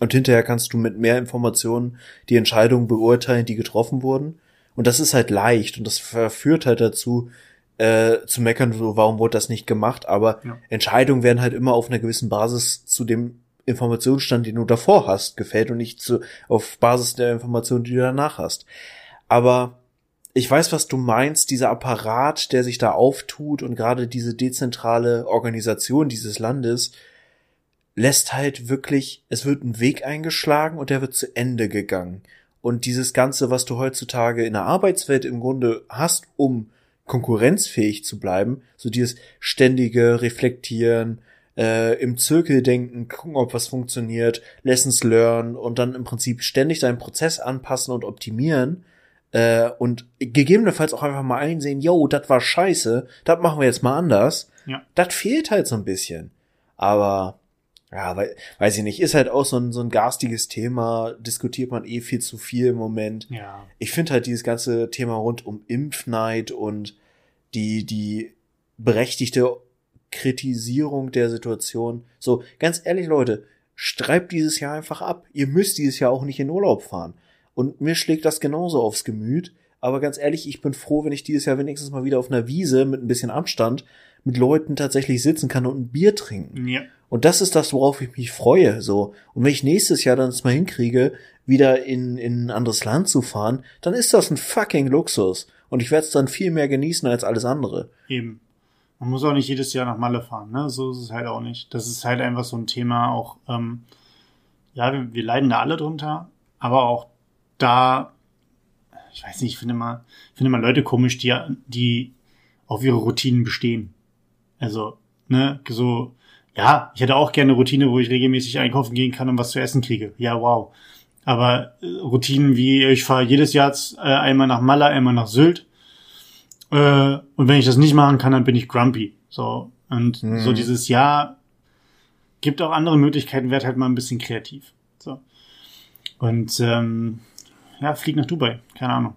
und hinterher kannst du mit mehr Informationen die Entscheidungen beurteilen, die getroffen wurden. Und das ist halt leicht und das verführt halt dazu, äh, zu meckern, so, warum wurde das nicht gemacht, aber Ja. Entscheidungen werden halt immer auf einer gewissen Basis zu dem Informationsstand, den du davor hast, gefällt und nicht zu, auf Basis der Informationen, die du danach hast. Aber ich weiß, was du meinst, dieser Apparat, der sich da auftut und gerade diese dezentrale Organisation dieses Landes lässt halt wirklich, es wird ein Weg eingeschlagen und der wird zu Ende gegangen. Und dieses Ganze, was du heutzutage in der Arbeitswelt im Grunde hast, um konkurrenzfähig zu bleiben, so dieses ständige Reflektieren, äh, im Zirkel denken, gucken, ob was funktioniert, Lessons learn und dann im Prinzip ständig deinen Prozess anpassen und optimieren, äh, und gegebenenfalls auch einfach mal einsehen, yo, das war scheiße, das machen wir jetzt mal anders. Ja. Das fehlt halt so ein bisschen. Aber, ja, weil, weiß ich nicht, ist halt auch so ein, so ein garstiges Thema, diskutiert man eh viel zu viel im Moment. ja, Ich finde halt dieses ganze Thema rund um Impfneid und die, die berechtigte Kritisierung der Situation. So, ganz ehrlich, Leute, streibt dieses Jahr einfach ab. Ihr müsst dieses Jahr auch nicht in Urlaub fahren. Und mir schlägt das genauso aufs Gemüt. Aber ganz ehrlich, ich bin froh, wenn ich dieses Jahr wenigstens mal wieder auf einer Wiese mit ein bisschen Abstand mit Leuten tatsächlich sitzen kann und ein Bier trinken. ja, Und das ist das, worauf ich mich freue, so. Und wenn ich nächstes Jahr dann es mal hinkriege, wieder in, in ein anderes Land zu fahren, dann ist das ein fucking Luxus. Und ich werde es dann viel mehr genießen als alles andere. eben. Man muss auch nicht jedes Jahr nach Malle fahren, ne? So ist es halt auch nicht. Das ist halt einfach so ein Thema, auch, ähm, ja, wir, wir leiden da alle drunter, aber auch da, ich weiß nicht, ich finde mal, ich finde mal Leute komisch, die, die auf ihre Routinen bestehen. Also, ne, so, ja, ich hätte auch gerne eine Routine, wo ich regelmäßig einkaufen gehen kann und was zu essen kriege. Ja, wow. Aber äh, Routinen wie, ich fahre jedes Jahr äh, einmal nach Malle, einmal nach Sylt. Äh, und wenn ich das nicht machen kann, dann bin ich grumpy. So. Und Mhm. so dieses Jahr gibt auch andere Möglichkeiten, werd halt mal ein bisschen kreativ. So. Und ähm, ja, flieg nach Dubai, keine Ahnung.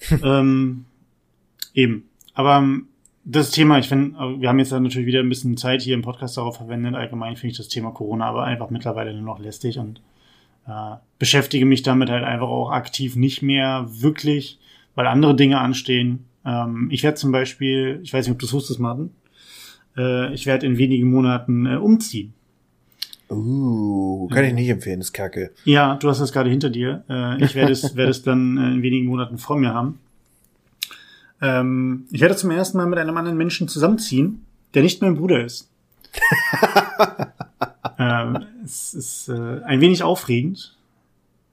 ähm, eben. Aber ähm, das Thema, ich finde, wir haben jetzt natürlich wieder ein bisschen Zeit hier im Podcast darauf verwendet. Allgemein finde ich das Thema Corona aber einfach mittlerweile nur noch lästig und äh, beschäftige mich damit halt einfach auch aktiv nicht mehr wirklich, weil andere Dinge anstehen. Ähm, ich werde zum Beispiel, ich weiß nicht, ob du es wusstest, Martin, äh, ich werde in wenigen Monaten äh, umziehen. Uh, kann ich nicht empfehlen, ist kacke. Ja, du hast das gerade hinter dir. Äh, ich werde es, werde es dann äh, in wenigen Monaten vor mir haben. Ähm, ich werde zum ersten Mal mit einem anderen Menschen zusammenziehen, der nicht mein Bruder ist. ähm, es ist äh, ein wenig aufregend.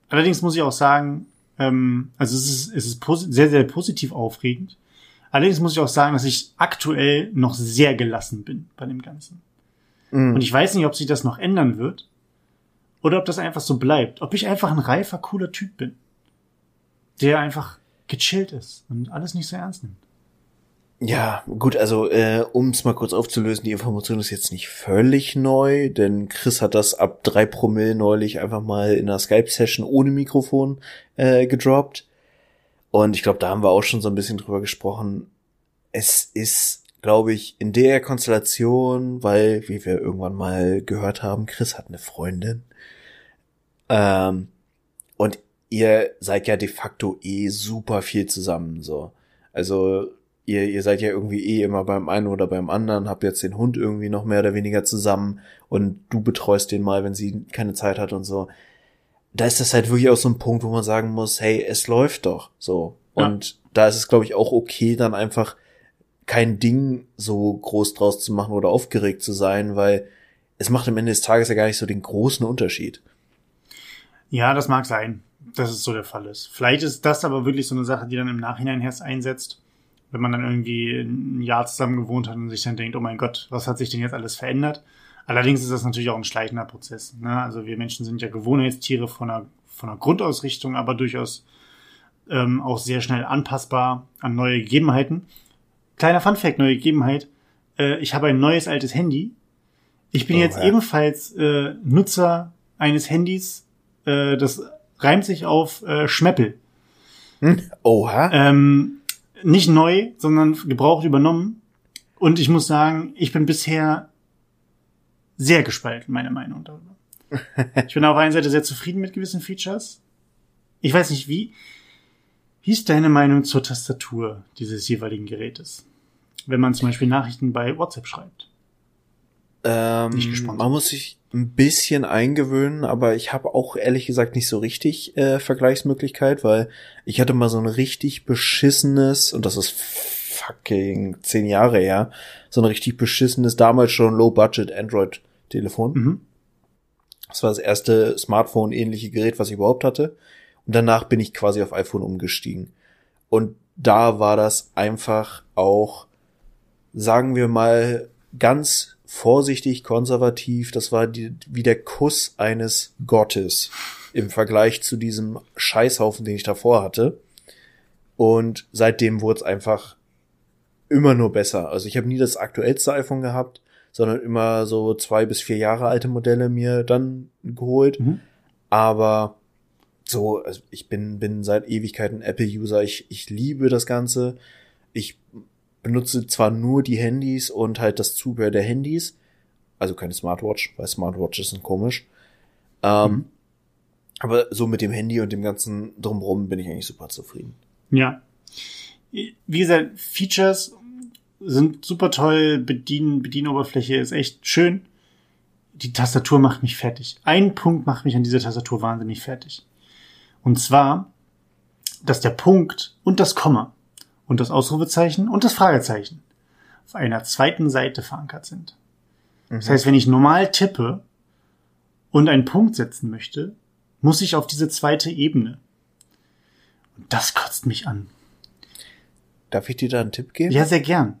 Allerdings muss ich auch sagen, ähm, also es ist, es ist sehr, sehr positiv aufregend. Allerdings muss ich auch sagen, dass ich aktuell noch sehr gelassen bin bei dem Ganzen. Mhm. Und ich weiß nicht, ob sich das noch ändern wird. Oder ob das einfach so bleibt. Ob ich einfach ein reifer, cooler Typ bin. Der einfach gechillt ist und alles nicht so ernst nimmt. Ja, gut, also äh, um es mal kurz aufzulösen, die Information ist jetzt nicht völlig neu, denn Chris hat das ab drei Promille neulich einfach mal in einer Skype-Session ohne Mikrofon äh, gedroppt. Und ich glaube, da haben wir auch schon so ein bisschen drüber gesprochen. Es ist, glaube ich, in der Konstellation, weil, wie wir irgendwann mal gehört haben, Chris hat eine Freundin. Ähm, und ihr seid ja de facto eh super viel zusammen, so. Also, ihr, ihr seid ja irgendwie eh immer beim einen oder beim anderen, habt jetzt den Hund irgendwie noch mehr oder weniger zusammen und du betreust den mal, wenn sie keine Zeit hat und so. Da ist das halt wirklich auch so ein Punkt, wo man sagen muss, hey, es läuft doch, so. Ja. Und da ist es, glaube ich, auch okay, dann einfach kein Ding so groß draus zu machen oder aufgeregt zu sein, weil es macht am Ende des Tages ja gar nicht so den großen Unterschied. Ja, das mag sein, dass es so der Fall ist. Vielleicht ist das aber wirklich so eine Sache, die dann im Nachhinein erst einsetzt, wenn man dann irgendwie ein Jahr zusammen gewohnt hat und sich dann denkt, oh mein Gott, was hat sich denn jetzt alles verändert? Allerdings ist das natürlich auch ein schleichender Prozess. Ne? Also wir Menschen sind ja Gewohnheitstiere von einer, von einer Grundausrichtung, aber durchaus ähm, auch sehr schnell anpassbar an neue Gegebenheiten. Kleiner Funfact, neue Gegebenheit. Äh, ich habe ein neues altes Handy. Ich bin Oh, jetzt ja. ebenfalls äh, Nutzer eines Handys, äh, das reimt sich auf äh, Schmeppel. Hm? Oha. Ähm, nicht neu, sondern gebraucht übernommen. Und ich muss sagen, ich bin bisher sehr gespalten, meine Meinung darüber. ich bin auf der einen Seite sehr zufrieden mit gewissen Features. Ich weiß nicht, wie, wie ist deine Meinung zur Tastatur dieses jeweiligen Gerätes? Wenn man zum Beispiel Nachrichten bei WhatsApp schreibt. Ähm, Nicht gespannt. man muss sich ein bisschen eingewöhnen, aber ich habe auch ehrlich gesagt nicht so richtig äh, Vergleichsmöglichkeit, weil ich hatte mal so ein richtig beschissenes, und das ist fucking zehn Jahre her, so ein richtig beschissenes, damals schon Low-Budget Android-Telefon. Mhm. Das war das erste Smartphone-ähnliche Gerät, was ich überhaupt hatte. Und danach bin ich quasi auf iPhone umgestiegen. Und da war das einfach auch, sagen wir mal, ganz vorsichtig konservativ. Das war die, wie der Kuss eines Gottes im Vergleich zu diesem Scheißhaufen, den ich davor hatte. Und seitdem wurde es einfach immer nur besser. Also ich habe nie das aktuellste iPhone gehabt, sondern immer so zwei bis vier Jahre alte Modelle mir dann geholt. Mhm. Aber so, also ich bin, bin seit Ewigkeiten Apple-User. Ich, ich liebe das Ganze. Ich benutze zwar nur die Handys und halt das Zubehör der Handys, also keine Smartwatch, weil Smartwatches sind komisch. Ähm, Mhm. Aber so mit dem Handy und dem ganzen drumrum bin ich eigentlich super zufrieden. Ja. Wie gesagt, Features sind super toll, Bedien, Bedienoberfläche ist echt schön. Die Tastatur macht mich fertig. Ein Punkt macht mich an dieser Tastatur wahnsinnig fertig. Und zwar, dass der Punkt und das Komma und das Ausrufezeichen und das Fragezeichen auf einer zweiten Seite verankert sind. Das heißt, wenn ich normal tippe und einen Punkt setzen möchte, muss ich auf diese zweite Ebene. Und das kotzt mich an. Darf ich dir da einen Tipp geben? Ja, sehr gern.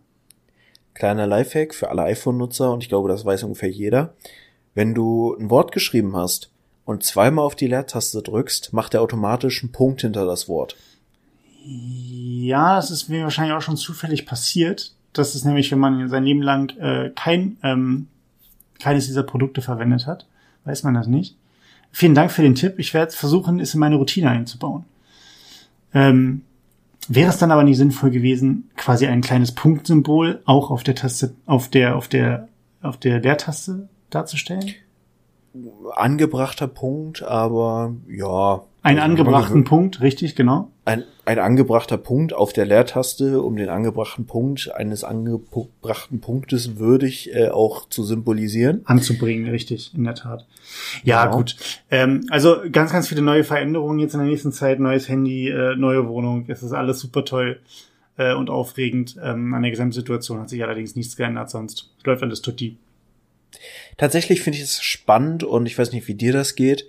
Kleiner Lifehack für alle iPhone-Nutzer und ich glaube, das weiß ungefähr jeder. Wenn du ein Wort geschrieben hast und zweimal auf die Leertaste drückst, macht er automatisch einen Punkt hinter das Wort. Ja, das ist mir wahrscheinlich auch schon zufällig passiert. Das ist nämlich, wenn man sein Leben lang äh, kein ähm, keines dieser Produkte verwendet hat, weiß man das nicht. Vielen Dank für den Tipp. Ich werde versuchen, es in meine Routine einzubauen. Ähm, wäre es dann aber nicht sinnvoll gewesen, quasi ein kleines Punktsymbol auch auf der Taste, auf der, auf der, auf der Leertaste darzustellen? Angebrachter Punkt, aber ja. Einen Also, angebrachten Punkt, richtig, genau. Ein, ein angebrachter Punkt auf der Leertaste, um den angebrachten Punkt eines angebrachten Punktes würdig äh, auch zu symbolisieren. anzubringen, richtig, in der Tat. Ja, Genau. gut. Ähm, also ganz, ganz viele neue Veränderungen jetzt in der nächsten Zeit, neues Handy, äh, neue Wohnung. Es ist alles super toll äh, und aufregend. Ähm, an der Gesamtsituation hat sich allerdings nichts geändert sonst. Es läuft alles tutti. Tatsächlich finde ich es spannend und ich weiß nicht, wie dir das geht,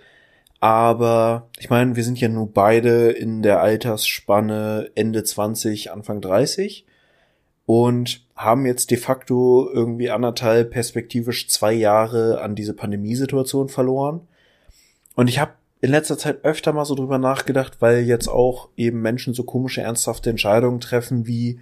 aber ich meine, wir sind ja nur beide in der Altersspanne Ende 20, Anfang 30 und haben jetzt de facto irgendwie anderthalb, perspektivisch zwei Jahre an diese Pandemiesituation verloren. Und ich habe in letzter Zeit öfter mal so drüber nachgedacht, weil jetzt auch eben Menschen so komische, ernsthafte Entscheidungen treffen wie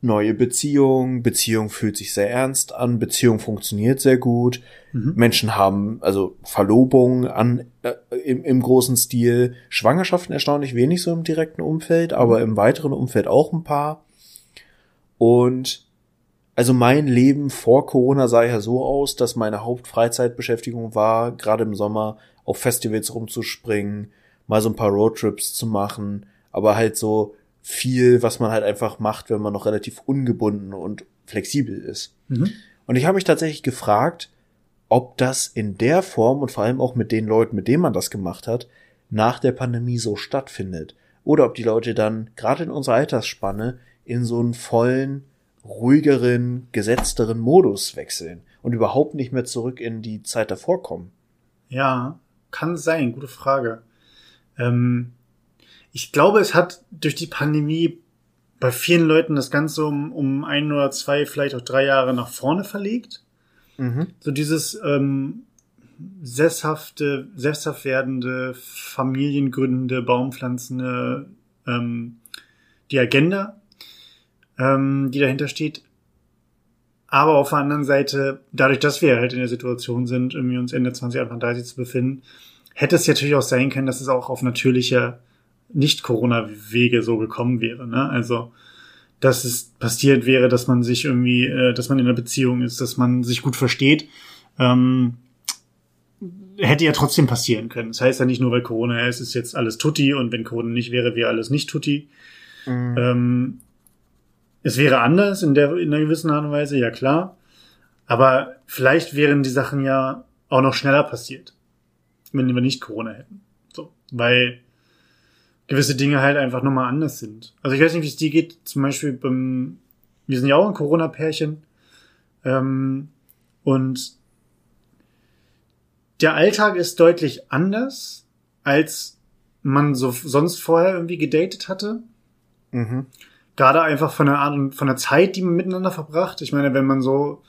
neue Beziehung, Beziehung fühlt sich sehr ernst an, Beziehung funktioniert sehr gut, Mhm. Menschen haben also Verlobungen an äh, im, im großen Stil, Schwangerschaften erstaunlich wenig so im direkten Umfeld, aber im weiteren Umfeld auch ein paar. Und also mein Leben vor Corona sah ja so aus, dass meine Hauptfreizeitbeschäftigung war, gerade im Sommer auf Festivals rumzuspringen, mal so ein paar Roadtrips zu machen, aber halt so viel, was man halt einfach macht, wenn man noch relativ ungebunden und flexibel ist. Mhm. Und ich habe mich tatsächlich gefragt, ob das in der Form und vor allem auch mit den Leuten, mit denen man das gemacht hat, nach der Pandemie so stattfindet. Oder ob die Leute dann gerade in unserer Altersspanne in so einen vollen, ruhigeren, gesetzteren Modus wechseln und überhaupt nicht mehr zurück in die Zeit davor kommen. Ja, kann sein, gute Frage. Ähm, ich glaube, es hat durch die Pandemie bei vielen Leuten das Ganze um, um ein oder zwei, vielleicht auch drei Jahre nach vorne verlegt. Mhm. So dieses ähm, sesshafte, sesshaft werdende, familiengründende, baumpflanzende, ähm, die Agenda, ähm, die dahinter steht. Aber auf der anderen Seite, dadurch, dass wir halt in der Situation sind, irgendwie uns Ende 20, Anfang 30 zu befinden, hätte es natürlich auch sein können, dass es auch auf natürliche Nicht-Corona-Wege so gekommen wäre. Ne? Also, dass es passiert wäre, dass man sich irgendwie, äh, dass man in einer Beziehung ist, dass man sich gut versteht. Ähm, hätte ja trotzdem passieren können. Das heißt ja nicht nur, weil Corona ist, ist jetzt alles Tutti und wenn Corona nicht wäre, wäre alles nicht Tutti. Mhm. Ähm, es wäre anders in der in einer gewissen Art und Weise, ja klar. Aber vielleicht wären die Sachen ja auch noch schneller passiert, wenn wir nicht Corona hätten. So, weil gewisse Dinge halt einfach nochmal anders sind. Also ich weiß nicht, wie es dir geht. Zum Beispiel beim, wir sind ja auch ein Corona-Pärchen. Ähm, und der Alltag ist deutlich anders, als man so sonst vorher irgendwie gedatet hatte. Mhm. Gerade einfach von der Art und von der Zeit, die man miteinander verbracht. Ich meine, wenn man so,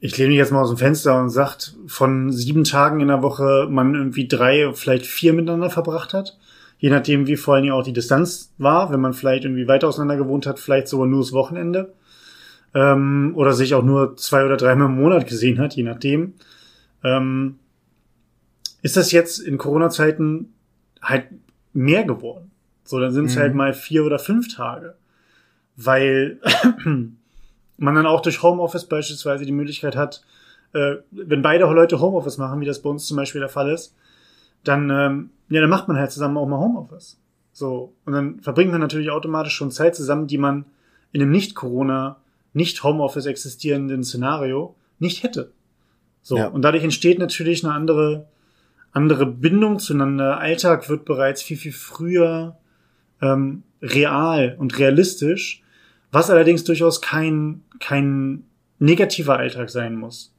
ich lehne mich jetzt mal aus dem Fenster und sagt, von sieben Tagen in der Woche man irgendwie drei, vielleicht vier miteinander verbracht hat. Je nachdem, wie vor allen Dingen auch die Distanz war, wenn man vielleicht irgendwie weiter auseinander gewohnt hat, vielleicht sogar nur das Wochenende. Ähm, oder sich auch nur zwei oder dreimal im Monat gesehen hat, je nachdem. Ähm, ist das jetzt in Corona-Zeiten halt mehr geworden? So, dann sind es halt mhm. halt mal vier oder fünf Tage. Weil man dann auch durch Homeoffice beispielsweise die Möglichkeit hat, äh, wenn beide Leute Homeoffice machen, wie das bei uns zum Beispiel der Fall ist, dann, ähm, ja, dann macht man halt zusammen auch mal Homeoffice. So. Und dann verbringt man natürlich automatisch schon Zeit zusammen, die man in einem Nicht-Corona, Nicht-Homeoffice existierenden Szenario nicht hätte. So. Ja. Und dadurch entsteht natürlich eine andere, andere Bindung zueinander. Alltag wird bereits viel, viel früher ähm, real und realistisch, was allerdings durchaus kein, kein negativer Alltag sein muss.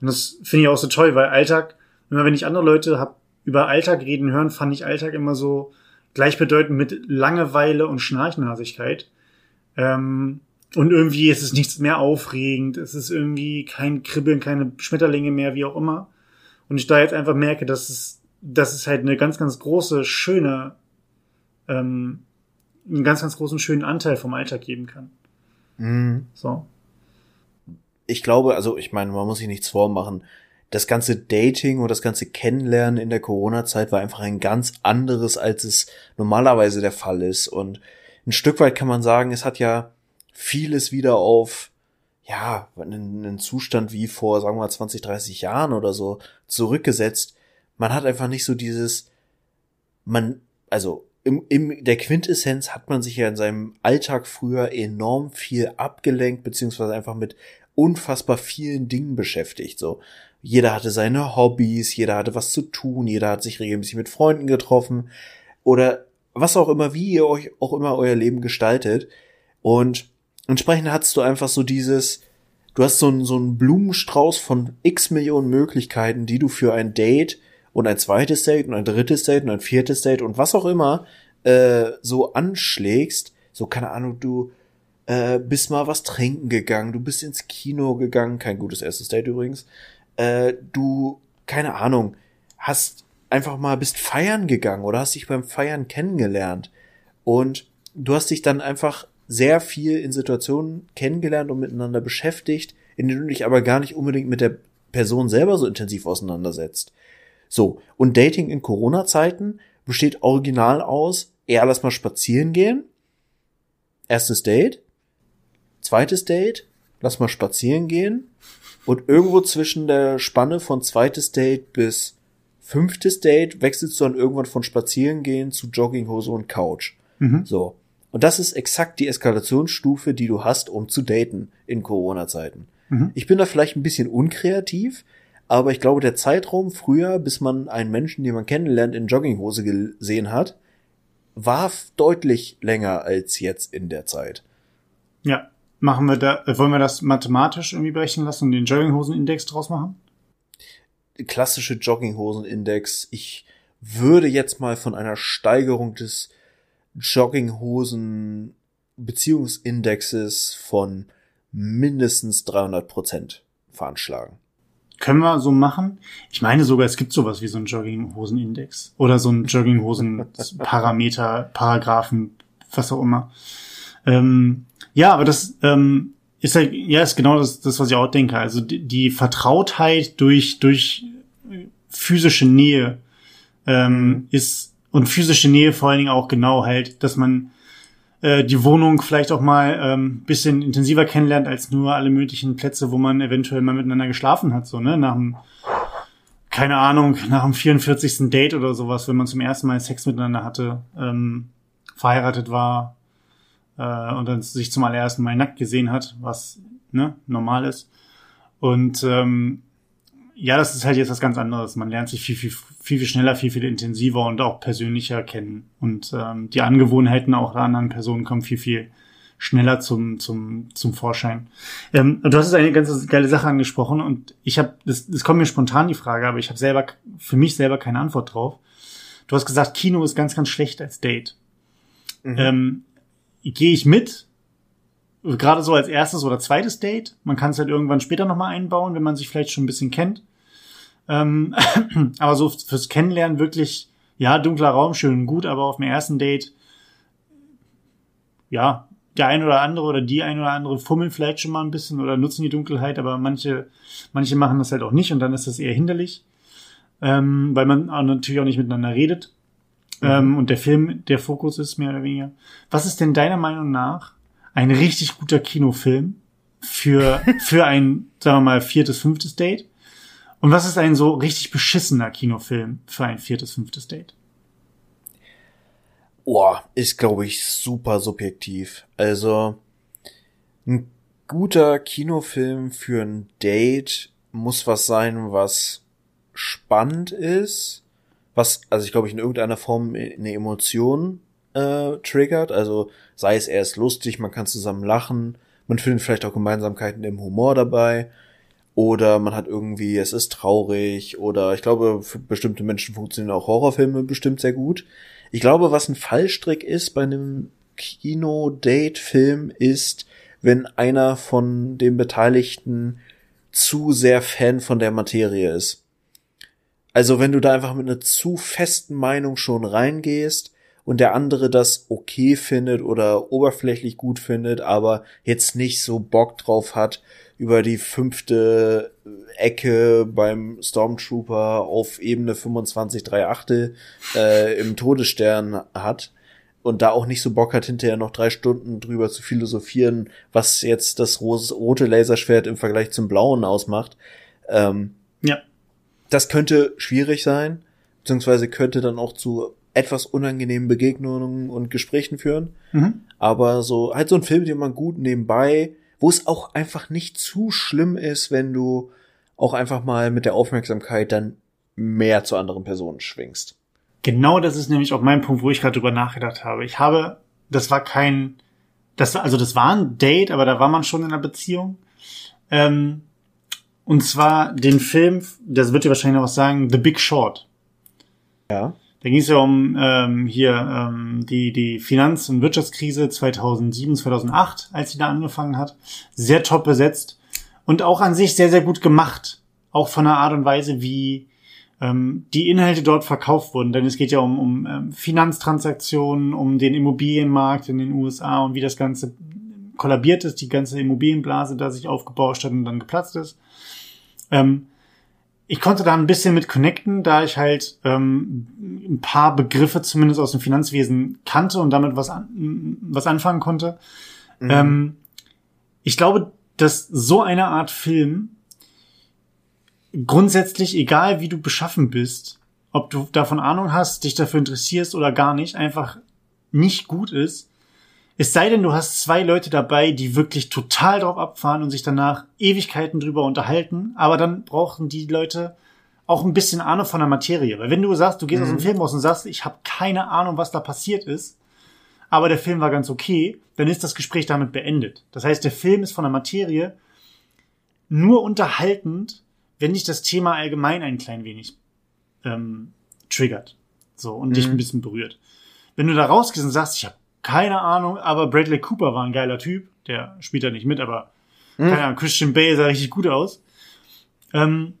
Und das finde ich auch so toll, weil Alltag, immer wenn ich andere Leute hab über Alltag reden hören, fand ich Alltag immer so gleichbedeutend mit Langeweile und Schnarchnasigkeit. Ähm, und irgendwie ist es nichts mehr aufregend, es ist irgendwie kein Kribbeln, keine Schmetterlinge mehr, wie auch immer. Und ich da jetzt einfach merke, dass es, dass es halt eine ganz, ganz große, schöne, ähm, einen ganz, ganz großen, schönen Anteil vom Alltag geben kann. Mhm. So. Ich glaube, also ich meine, man muss sich nichts vormachen. Das ganze Dating und das ganze Kennenlernen in der Corona-Zeit war einfach ein ganz anderes, als es normalerweise der Fall ist. Und ein Stück weit kann man sagen, es hat ja vieles wieder auf, ja, einen, Zustand wie vor, sagen wir mal, 20, 30 Jahren oder so zurückgesetzt. Man hat einfach nicht so dieses, man, also im, im der Quintessenz hat man sich ja in seinem Alltag früher enorm viel abgelenkt, beziehungsweise einfach mit unfassbar vielen Dingen beschäftigt. So, jeder hatte seine Hobbys, jeder hatte was zu tun, jeder hat sich regelmäßig mit Freunden getroffen oder was auch immer, wie ihr euch auch immer euer Leben gestaltet. Und entsprechend hast du einfach so dieses, du hast so einen, so einen Blumenstrauß von x Millionen Möglichkeiten, die du für ein Date und ein zweites Date und ein drittes Date und ein viertes Date und was auch immer äh, so anschlägst. So, keine Ahnung, du äh, bist mal was trinken gegangen, du bist ins Kino gegangen, kein gutes erstes Date übrigens. Äh, du, keine Ahnung, hast einfach mal bist feiern gegangen oder hast dich beim Feiern kennengelernt. Und du hast dich dann einfach sehr viel in Situationen kennengelernt und miteinander beschäftigt, in denen du dich aber gar nicht unbedingt mit der Person selber so intensiv auseinandersetzt. So, und Dating in Corona-Zeiten besteht original aus, eher lass mal spazieren gehen. Erstes Date. Zweites Date, lass mal spazieren gehen. Und irgendwo zwischen der Spanne von zweites Date bis fünftes Date wechselst du dann irgendwann von spazieren gehen zu Jogginghose und Couch. Mhm. So. Und das ist exakt die Eskalationsstufe, die du hast, um zu daten in Corona-Zeiten. Mhm. Ich bin da vielleicht ein bisschen unkreativ, aber ich glaube, der Zeitraum früher, bis man einen Menschen, den man kennenlernt, in Jogginghose gesehen hat, war deutlich länger als jetzt in der Zeit. Ja. Machen wir da, wollen wir das mathematisch irgendwie berechnen lassen und den Jogginghosen-Index draus machen? Klassische Jogginghosen-Index. Ich würde jetzt mal von einer Steigerung des Jogginghosen Beziehungsindexes von mindestens 300 Prozent veranschlagen. Können wir so machen? Ich meine sogar, es gibt sowas wie so einen Jogginghosen-Index oder so einen Jogginghosen-Parameter, Paragraphen, was auch immer. Ähm, ja, aber das, ähm, ist halt, ja, ist genau das, das, was ich auch denke. Also die, die Vertrautheit durch, durch physische Nähe ähm, mhm. ist und physische Nähe vor allen Dingen auch genau halt, dass man äh, die Wohnung vielleicht auch mal ähm, bisschen intensiver kennenlernt als nur alle möglichen Plätze, wo man eventuell mal miteinander geschlafen hat, so, ne? Nach dem, keine Ahnung, nach dem 44. Date oder sowas, wenn man zum ersten Mal Sex miteinander hatte, ähm, verheiratet war äh, und dann sich zum allerersten Mal nackt gesehen hat, was ne, normal ist. Und ähm, ja, das ist halt jetzt was ganz anderes. Man lernt sich viel, viel, viel, viel schneller, viel, viel intensiver und auch persönlicher kennen. Und ähm, die Angewohnheiten auch der anderen Personen kommen viel, viel schneller zum, zum, zum Vorschein. Ähm, du hast jetzt eine ganz geile Sache angesprochen und ich habe, das, das kommt mir spontan die Frage, aber ich habe selber, für mich selber keine Antwort drauf. Du hast gesagt, Kino ist ganz, ganz schlecht als Date. Mhm. Ähm, Gehe ich mit, gerade so als erstes oder zweites Date. Man kann es halt irgendwann später nochmal einbauen, wenn man sich vielleicht schon ein bisschen kennt. Ähm, aber so fürs Kennenlernen wirklich, ja, dunkler Raum, schön und gut, aber auf dem ersten Date, ja, der ein oder andere oder die ein oder andere fummeln vielleicht schon mal ein bisschen oder nutzen die Dunkelheit, aber manche, manche machen das halt auch nicht und dann ist das eher hinderlich, ähm, weil man natürlich auch nicht miteinander redet. Mhm. Ähm, und der Film, der Fokus ist mehr oder weniger. Was ist denn deiner Meinung nach ein richtig guter Kinofilm für, für ein, sagen wir mal, viertes, fünftes Date? Und was ist ein so richtig beschissener Kinofilm für ein viertes, fünftes Date? Boah, ist, glaube ich, super subjektiv. Also, ein guter Kinofilm für ein Date muss was sein, was spannend ist, was, also ich glaube ich, in irgendeiner Form eine Emotion äh, triggert. Also sei es erst lustig, man kann zusammen lachen, man findet vielleicht auch Gemeinsamkeiten im Humor dabei oder man hat irgendwie, es ist traurig oder ich glaube, für bestimmte Menschen funktionieren auch Horrorfilme bestimmt sehr gut. Ich glaube, was ein Fallstrick ist bei einem Kino-Date-Film ist, wenn einer von den Beteiligten zu sehr Fan von der Materie ist. Also wenn du da einfach mit einer zu festen Meinung schon reingehst und der andere das okay findet oder oberflächlich gut findet, aber jetzt nicht so Bock drauf hat, über die fünfte Ecke beim Stormtrooper auf Ebene 25 3 Achtel äh, im Todesstern hat und da auch nicht so Bock hat, hinterher noch drei Stunden drüber zu philosophieren, was jetzt das rote Laserschwert im Vergleich zum blauen ausmacht. Ähm, ja. Das könnte schwierig sein, beziehungsweise könnte dann auch zu etwas unangenehmen Begegnungen und Gesprächen führen. Mhm. Aber so, halt so ein Film, den man gut nebenbei wo es auch einfach nicht zu schlimm ist, wenn du auch einfach mal mit der Aufmerksamkeit dann mehr zu anderen Personen schwingst. Genau das ist nämlich auch mein Punkt, wo ich gerade drüber nachgedacht habe. Ich habe, das war kein, das, also das war ein Date, aber da war man schon in einer Beziehung. Ähm, und zwar den Film, das wird dir wahrscheinlich noch was sagen, The Big Short. Ja. Da ging es ja um ähm, hier ähm, die, die Finanz- und Wirtschaftskrise 2007, 2008, als sie da angefangen hat. Sehr top besetzt und auch an sich sehr, sehr gut gemacht. Auch von der Art und Weise, wie ähm, die Inhalte dort verkauft wurden. Denn es geht ja um, um ähm, Finanztransaktionen, um den Immobilienmarkt in den USA und wie das Ganze kollabiert ist, die ganze Immobilienblase da sich aufgebauscht hat und dann geplatzt ist. Ähm, ich konnte da ein bisschen mit connecten, da ich halt ähm, ein paar Begriffe zumindest aus dem Finanzwesen kannte und damit was, an, was anfangen konnte. Mhm. Ähm, ich glaube, dass so eine Art Film grundsätzlich, egal wie du beschaffen bist, ob du davon Ahnung hast, dich dafür interessierst oder gar nicht, einfach nicht gut ist, es sei denn, du hast zwei Leute dabei, die wirklich total drauf abfahren und sich danach Ewigkeiten drüber unterhalten, aber dann brauchen die Leute auch ein bisschen Ahnung von der Materie. Weil wenn du sagst, du gehst mhm. aus dem mhm. Film raus und sagst, ich habe keine Ahnung, was da passiert ist, aber der Film war ganz okay, dann ist das Gespräch damit beendet. Das heißt, der Film ist von der Materie nur unterhaltend, wenn dich das Thema allgemein ein klein wenig ähm, triggert. So, und mhm. dich ein bisschen berührt. Wenn du da rausgehst und sagst, ich habe keine Ahnung, aber Bradley Cooper war ein geiler Typ. Der spielt da nicht mit, aber mhm. keine Ahnung, Christian Bale sah richtig gut aus. Ähm,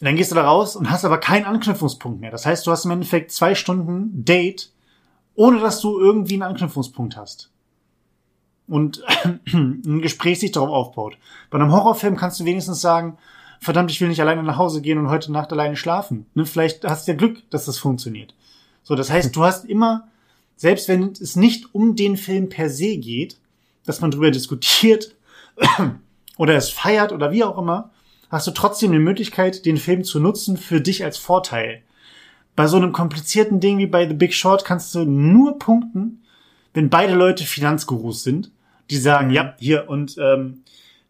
dann gehst du da raus und hast aber keinen Anknüpfungspunkt mehr. Das heißt, du hast im Endeffekt zwei Stunden Date, ohne dass du irgendwie einen Anknüpfungspunkt hast. und ein Gespräch sich darauf aufbaut. Bei einem Horrorfilm kannst du wenigstens sagen, verdammt, ich will nicht alleine nach Hause gehen und heute Nacht alleine schlafen. Ne? Vielleicht hast du ja Glück, dass das funktioniert. So, das heißt, du hast immer, selbst wenn es nicht um den Film per se geht, dass man drüber diskutiert oder es feiert oder wie auch immer, hast du trotzdem die Möglichkeit, den Film zu nutzen für dich als Vorteil. Bei so einem komplizierten Ding wie bei The Big Short kannst du nur punkten, wenn beide Leute Finanzgurus sind, die sagen, ja, hier und ähm,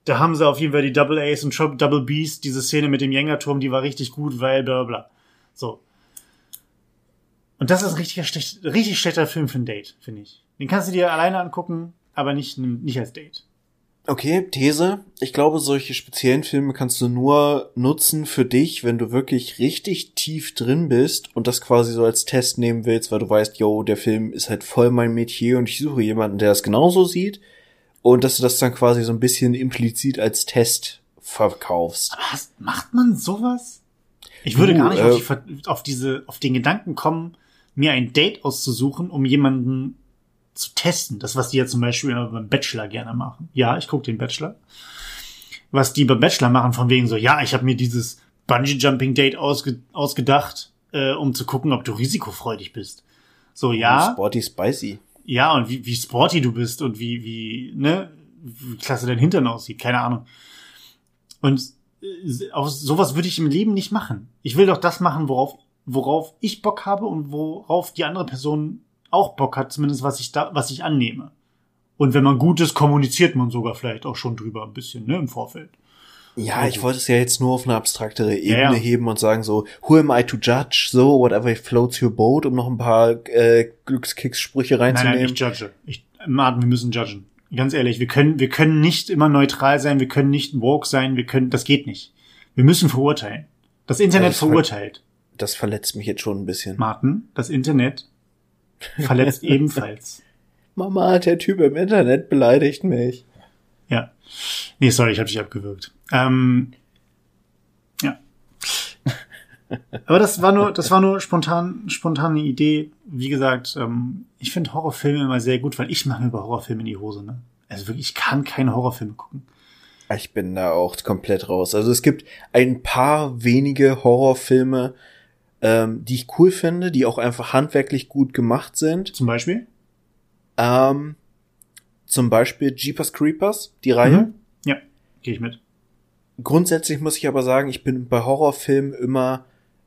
da haben sie auf jeden Fall die Double A's und Double B's, diese Szene mit dem Jengerturm, die war richtig gut, weil bla bla. So. Und das ist ein richtig, schlecht, richtig schlechter Film für ein Date, finde ich. Den kannst du dir alleine angucken, aber nicht, nicht als Date. Okay, These. Ich glaube, solche speziellen Filme kannst du nur nutzen für dich, wenn du wirklich richtig tief drin bist und das quasi so als Test nehmen willst, weil du weißt, yo, der Film ist halt voll mein Metier und ich suche jemanden, der das genauso sieht und dass du das dann quasi so ein bisschen implizit als Test verkaufst. Aber hast, macht man sowas? Ich würde du, gar nicht äh, auf, die, auf diese, auf den Gedanken kommen, mir ein Date auszusuchen, um jemanden zu testen. Das, was die ja zum Beispiel beim Bachelor gerne machen. Ja, ich gucke den Bachelor. Was die beim Bachelor machen, von wegen so, ja, ich habe mir dieses Bungee-Jumping-Date ausge ausgedacht, äh, um zu gucken, ob du risikofreudig bist. So, ja. Sporty spicy. Ja, und wie, wie sporty du bist und wie, wie, ne, wie klasse dein Hintern aussieht, keine Ahnung. Und äh, auf sowas würde ich im Leben nicht machen. Ich will doch das machen, worauf, worauf ich Bock habe und worauf die andere Person auch Bock hat, zumindest was ich da, was ich annehme. Und wenn man gut ist, kommuniziert man sogar vielleicht auch schon drüber ein bisschen, ne, im Vorfeld. Ja, ich wollte es ja jetzt nur auf eine abstraktere Ebene ja, ja. heben und sagen so, who am I to judge? So, whatever floats your boat, um noch ein paar äh, Glückskicks-Sprüche reinzunehmen. Nein, nein, ich judge. Ich, Martin, wir müssen judgen. Ganz ehrlich, wir können, wir können nicht immer neutral sein, wir können nicht woke sein, wir können, das geht nicht. Wir müssen verurteilen. Das Internet das verurteilt. Das verletzt mich jetzt schon ein bisschen. Martin, das Internet verletzt ebenfalls. Mama, der Typ im Internet beleidigt mich. Ja. Nee, sorry, ich habe dich abgewürgt. Ähm, ja. Aber das war nur, das war nur spontan, spontane Idee. Wie gesagt, ähm, ich finde Horrorfilme immer sehr gut, weil ich mache mir bei Horrorfilmen in die Hose. Ne? Also wirklich, ich kann keine Horrorfilme gucken. Ich bin da auch komplett raus. Also es gibt ein paar wenige Horrorfilme, ähm, die ich cool finde, die auch einfach handwerklich gut gemacht sind. Zum Beispiel? Ähm, zum Beispiel Jeepers Creepers, die Reihe. Mhm. Ja, gehe ich mit. Grundsätzlich muss ich aber sagen, ich bin bei Horrorfilmen immer,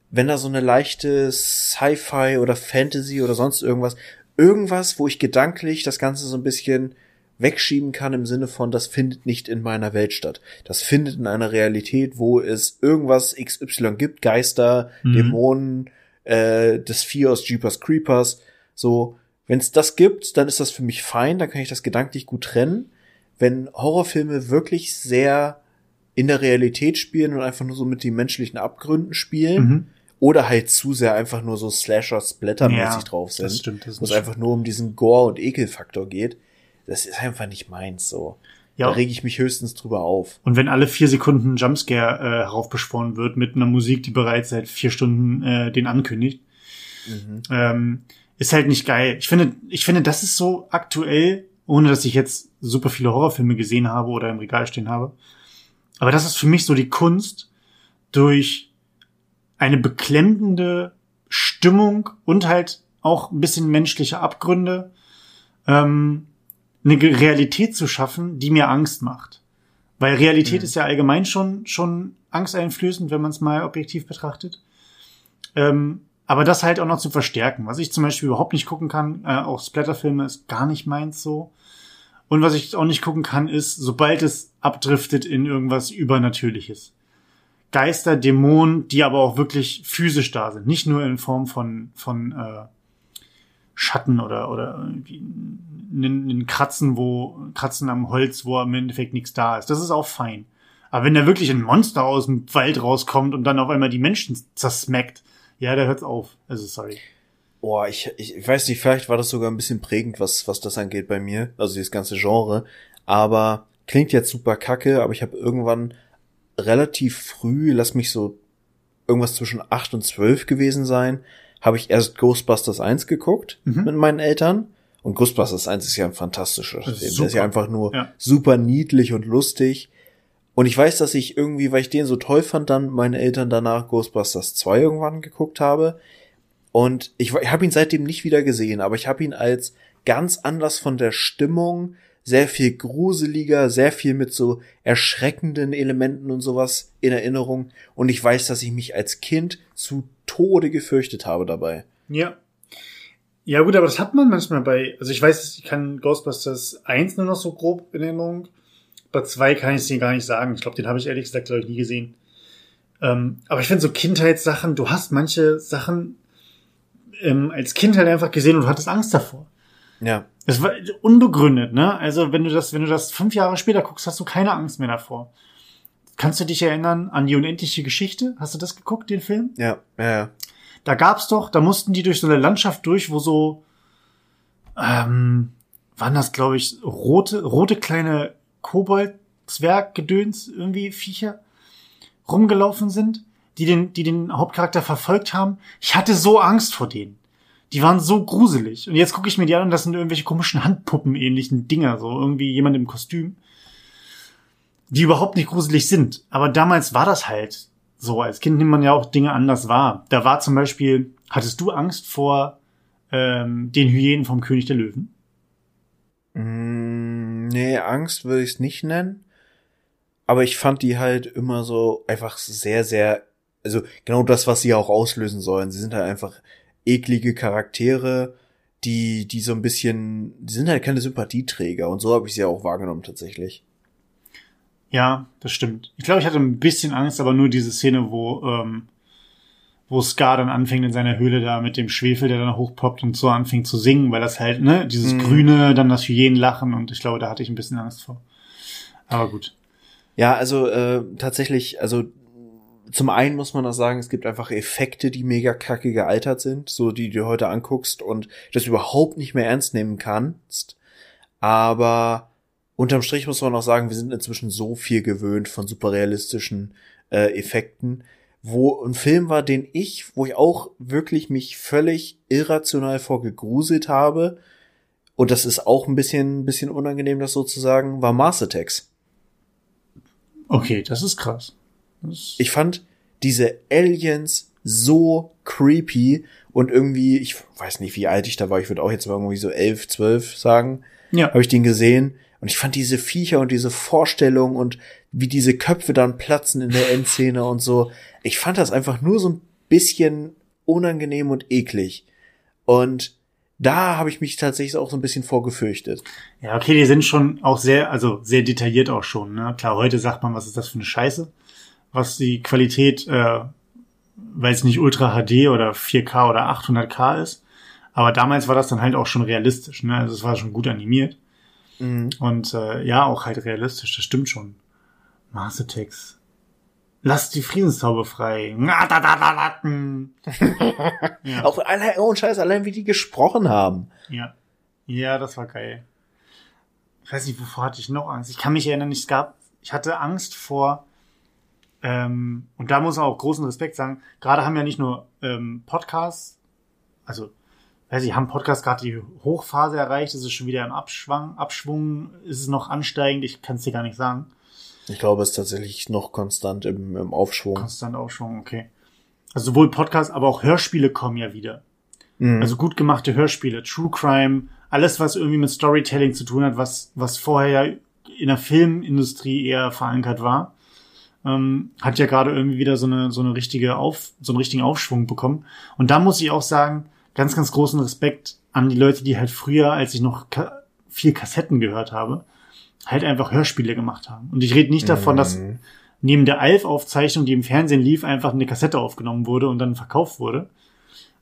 wenn da so eine leichte Sci-Fi oder Fantasy oder sonst irgendwas, irgendwas, wo ich gedanklich das Ganze so ein bisschen wegschieben kann im Sinne von, das findet nicht in meiner Welt statt. Das findet in einer Realität, wo es irgendwas XY gibt, Geister, mhm. Dämonen, äh, das Vieh aus Jeepers Creepers. So, wenn es das gibt, dann ist das für mich fein, dann kann ich das gedanklich gut trennen. Wenn Horrorfilme wirklich sehr in der Realität spielen und einfach nur so mit den menschlichen Abgründen spielen, mhm. oder halt zu sehr einfach nur so Slasher-Splatter-mäßig ja, drauf sind, das stimmt, das wo es einfach nur um diesen Gore- und Ekelfaktor geht, das ist einfach nicht meins so. Ja. Da rege ich mich höchstens drüber auf. Und wenn alle vier Sekunden ein Jumpscare äh, heraufbeschworen wird mit einer Musik, die bereits seit vier Stunden äh, den ankündigt, mhm. ähm, ist halt nicht geil. Ich finde, ich finde, das ist so aktuell, ohne dass ich jetzt super viele Horrorfilme gesehen habe oder im Regal stehen habe. Aber das ist für mich so die Kunst, durch eine beklemmende Stimmung und halt auch ein bisschen menschliche Abgründe ähm, eine Realität zu schaffen, die mir Angst macht. Weil Realität mhm. ist ja allgemein schon, schon angsteinflößend, wenn man es mal objektiv betrachtet. Ähm, aber das halt auch noch zu verstärken. Was ich zum Beispiel überhaupt nicht gucken kann, äh, auch Splatterfilme ist gar nicht meins so. Und was ich auch nicht gucken kann, ist, sobald es abdriftet in irgendwas Übernatürliches. Geister, Dämonen, die aber auch wirklich physisch da sind. Nicht nur in Form von, von äh, Schatten oder, oder irgendwie einen Kratzen, wo, Kratzen am Holz, wo im Endeffekt nichts da ist. Das ist auch fein. Aber wenn da wirklich ein Monster aus dem Wald rauskommt und dann auf einmal die Menschen zersmackt, ja, da hört's auf. Also sorry. Boah, ich, ich, ich weiß nicht, vielleicht war das sogar ein bisschen prägend, was, was das angeht bei mir, also dieses ganze Genre. Aber klingt jetzt super kacke, aber ich habe irgendwann relativ früh, lass mich so irgendwas zwischen acht und zwölf gewesen sein, habe ich erst Ghostbusters 1 geguckt mhm. mit meinen Eltern. Und Ghostbusters 1 ist ja ein fantastischer Film. Der ist ja einfach nur Ja. super niedlich und lustig. Und ich weiß, dass ich irgendwie, weil ich den so toll fand, dann meine Eltern danach Ghostbusters 2 irgendwann geguckt habe. Und ich, ich habe ihn seitdem nicht wieder gesehen, aber ich habe ihn als ganz anders von der Stimmung, sehr viel gruseliger, sehr viel mit so erschreckenden Elementen und sowas in Erinnerung. Und ich weiß, dass ich mich als Kind zu Tode gefürchtet habe dabei. Ja. Ja, gut, aber das hat man manchmal bei, also ich weiß, ich kann Ghostbusters 1 nur noch so grob in Erinnerung. Bei 2 kann ich es dir gar nicht sagen. Ich glaube, den habe ich ehrlich gesagt, glaube ich, nie gesehen. Ähm, aber ich finde so Kindheitssachen, du hast manche Sachen ähm, als Kind halt einfach gesehen und du hattest Angst davor. Ja. Das war unbegründet, ne? Also wenn du das, wenn du das fünf Jahre später guckst, hast du keine Angst mehr davor. Kannst du dich erinnern an die unendliche Geschichte? Hast du das geguckt, den Film? Ja, ja, ja. Da gab's doch, da mussten die durch so eine Landschaft durch, wo so, ähm, waren das, glaube ich, rote, rote kleine Kobold-Zwerg-Gedöns, irgendwie Viecher, rumgelaufen sind, die den, die den Hauptcharakter verfolgt haben. Ich hatte so Angst vor denen. Die waren so gruselig. Und jetzt gucke ich mir die an und das sind irgendwelche komischen Handpuppen-ähnlichen Dinger, so irgendwie jemand im Kostüm, die überhaupt nicht gruselig sind. Aber damals war das halt so. Als Kind nimmt man ja auch Dinge anders wahr. Da war zum Beispiel, hattest du Angst vor ähm, den Hyänen vom König der Löwen? Mm, nee, Angst würde ich es nicht nennen. Aber ich fand die halt immer so einfach sehr, sehr, also genau das, was sie auch auslösen sollen. Sie sind halt einfach eklige Charaktere, die, die so ein bisschen, die sind halt keine Sympathieträger und so habe ich sie auch wahrgenommen tatsächlich. Ja, das stimmt. Ich glaube, ich hatte ein bisschen Angst, aber nur diese Szene, wo, ähm, wo Scar dann anfängt in seiner Höhle da mit dem Schwefel, der dann hochpoppt und so anfängt zu singen, weil das halt, ne, dieses Mhm. Grüne, dann das Hyänenlachen und ich glaube, da hatte ich ein bisschen Angst vor. Aber gut. Ja, also äh, tatsächlich, also zum einen muss man auch sagen, es gibt einfach Effekte, die mega kacke gealtert sind, so die du heute anguckst und das überhaupt nicht mehr ernst nehmen kannst. Aber unterm Strich muss man auch sagen, wir sind inzwischen so viel gewöhnt von super realistischen äh, Effekten, wo ein Film war, den ich, wo ich auch wirklich mich völlig irrational vorgegruselt habe, und das ist auch ein bisschen, ein bisschen unangenehm, das so zu sagen, war Mars Attacks. Okay, das ist krass. Das Ich fand diese Aliens so creepy und irgendwie, ich weiß nicht, wie alt ich da war, ich würde auch jetzt irgendwie so elf, zwölf sagen, ja. habe ich den gesehen und ich fand diese Viecher und diese Vorstellung und wie diese Köpfe dann platzen in der Endszene und so, ich fand das einfach nur so ein bisschen unangenehm und eklig. Und da habe ich mich tatsächlich auch so ein bisschen vorgefürchtet. Ja, okay, die sind schon auch sehr, also sehr detailliert auch schon. Ne? Klar, heute sagt man, was ist das für eine Scheiße, was die Qualität, äh, weil es nicht Ultra HD oder 4K oder 800K ist. Aber damals war das dann halt auch schon realistisch. Ne? Also es war schon gut animiert Mhm. und äh, ja, auch halt realistisch. Das stimmt schon. Mars Attacks. Lass die Friedenstaube frei. Na, da, da, da, da, ja. Auch allein, oh Scheiß, allein wie die gesprochen haben. Ja. Ja, das war geil. Ich weiß nicht, wovor hatte ich noch Angst? Ich kann mich erinnern, es gab, ich hatte Angst vor, ähm, und da muss man auch großen Respekt sagen, gerade haben ja nicht nur ähm, Podcasts, also, weiß ich, haben Podcasts gerade die Hochphase erreicht, ist es schon wieder im Abschwung, Abschwung, ist es noch ansteigend, ich kann es dir gar nicht sagen. Ich glaube, es ist tatsächlich noch konstant im, im Aufschwung. Konstant Aufschwung, okay. Also sowohl Podcasts, aber auch Hörspiele kommen ja wieder. Mhm. Also gut gemachte Hörspiele, True Crime, alles, was irgendwie mit Storytelling zu tun hat, was, was vorher ja in der Filmindustrie eher verankert war, ähm, hat ja gerade irgendwie wieder so eine, so eine richtige Auf, so einen richtigen Aufschwung bekommen. Und da muss ich auch sagen, ganz, ganz großen Respekt an die Leute, die halt früher, als ich noch ka viel Kassetten gehört habe, halt einfach Hörspiele gemacht haben. Und ich rede nicht davon, dass Mhm. neben der Alf-Aufzeichnung, die im Fernsehen lief, einfach eine Kassette aufgenommen wurde und dann verkauft wurde.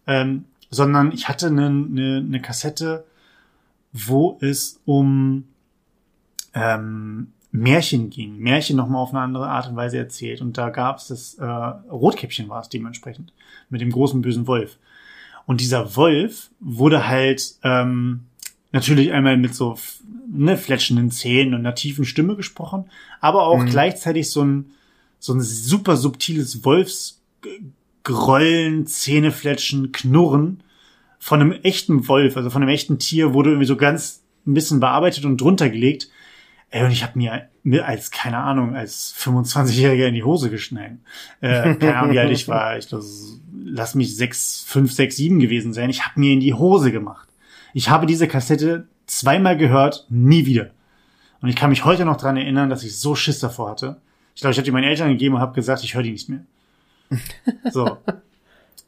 Ähm, sondern ich hatte eine, eine, eine Kassette, wo es um ähm, Märchen ging. Märchen nochmal auf eine andere Art und Weise erzählt. Und da gab es das, äh, Rotkäppchen war es dementsprechend, mit dem großen bösen Wolf. Und dieser Wolf wurde halt ähm, natürlich einmal mit so ne, fletschenden Zähnen und einer tiefen Stimme gesprochen, aber auch Mhm. gleichzeitig so ein, so ein super subtiles Wolfsgrollen, Zähnefletschen, Knurren von einem echten Wolf, also von einem echten Tier, wurde irgendwie so ganz ein bisschen bearbeitet und drunter gelegt. Ey, und ich habe mir, mir als, keine Ahnung, als 25-Jähriger in die Hose geschnallt. Äh, keine Ahnung, wie alt ich war. Ich glaube, lass mich sechs, fünf, sechs, sieben gewesen sein. Ich habe mir in die Hose gemacht. Ich habe diese Kassette zweimal gehört, nie wieder. Und ich kann mich heute noch dran erinnern, dass ich so Schiss davor hatte. Ich glaube, ich habe die meinen Eltern gegeben und habe gesagt, ich höre die nicht mehr. So.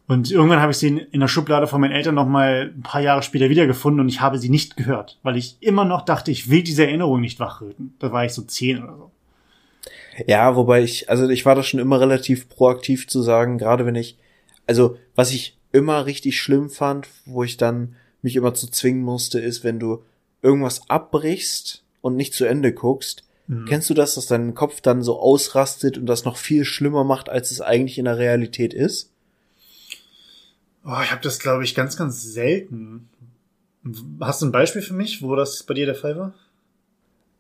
Und irgendwann habe ich sie in der Schublade von meinen Eltern noch mal ein paar Jahre später wiedergefunden und ich habe sie nicht gehört, weil ich immer noch dachte, ich will diese Erinnerung nicht wachrüten. Da war ich so zehn oder so. Ja, wobei ich, also ich war da schon immer relativ proaktiv zu sagen, gerade wenn ich, also was ich immer richtig schlimm fand, wo ich dann mich immer zu zwingen musste, ist, wenn du irgendwas abbrichst und nicht zu Ende guckst. Mhm. Kennst du das, dass dein Kopf dann so ausrastet und das noch viel schlimmer macht, als es eigentlich in der Realität ist? Oh, ich habe das, glaube ich, ganz, ganz selten. Hast du ein Beispiel für mich, wo das bei dir der Fall war?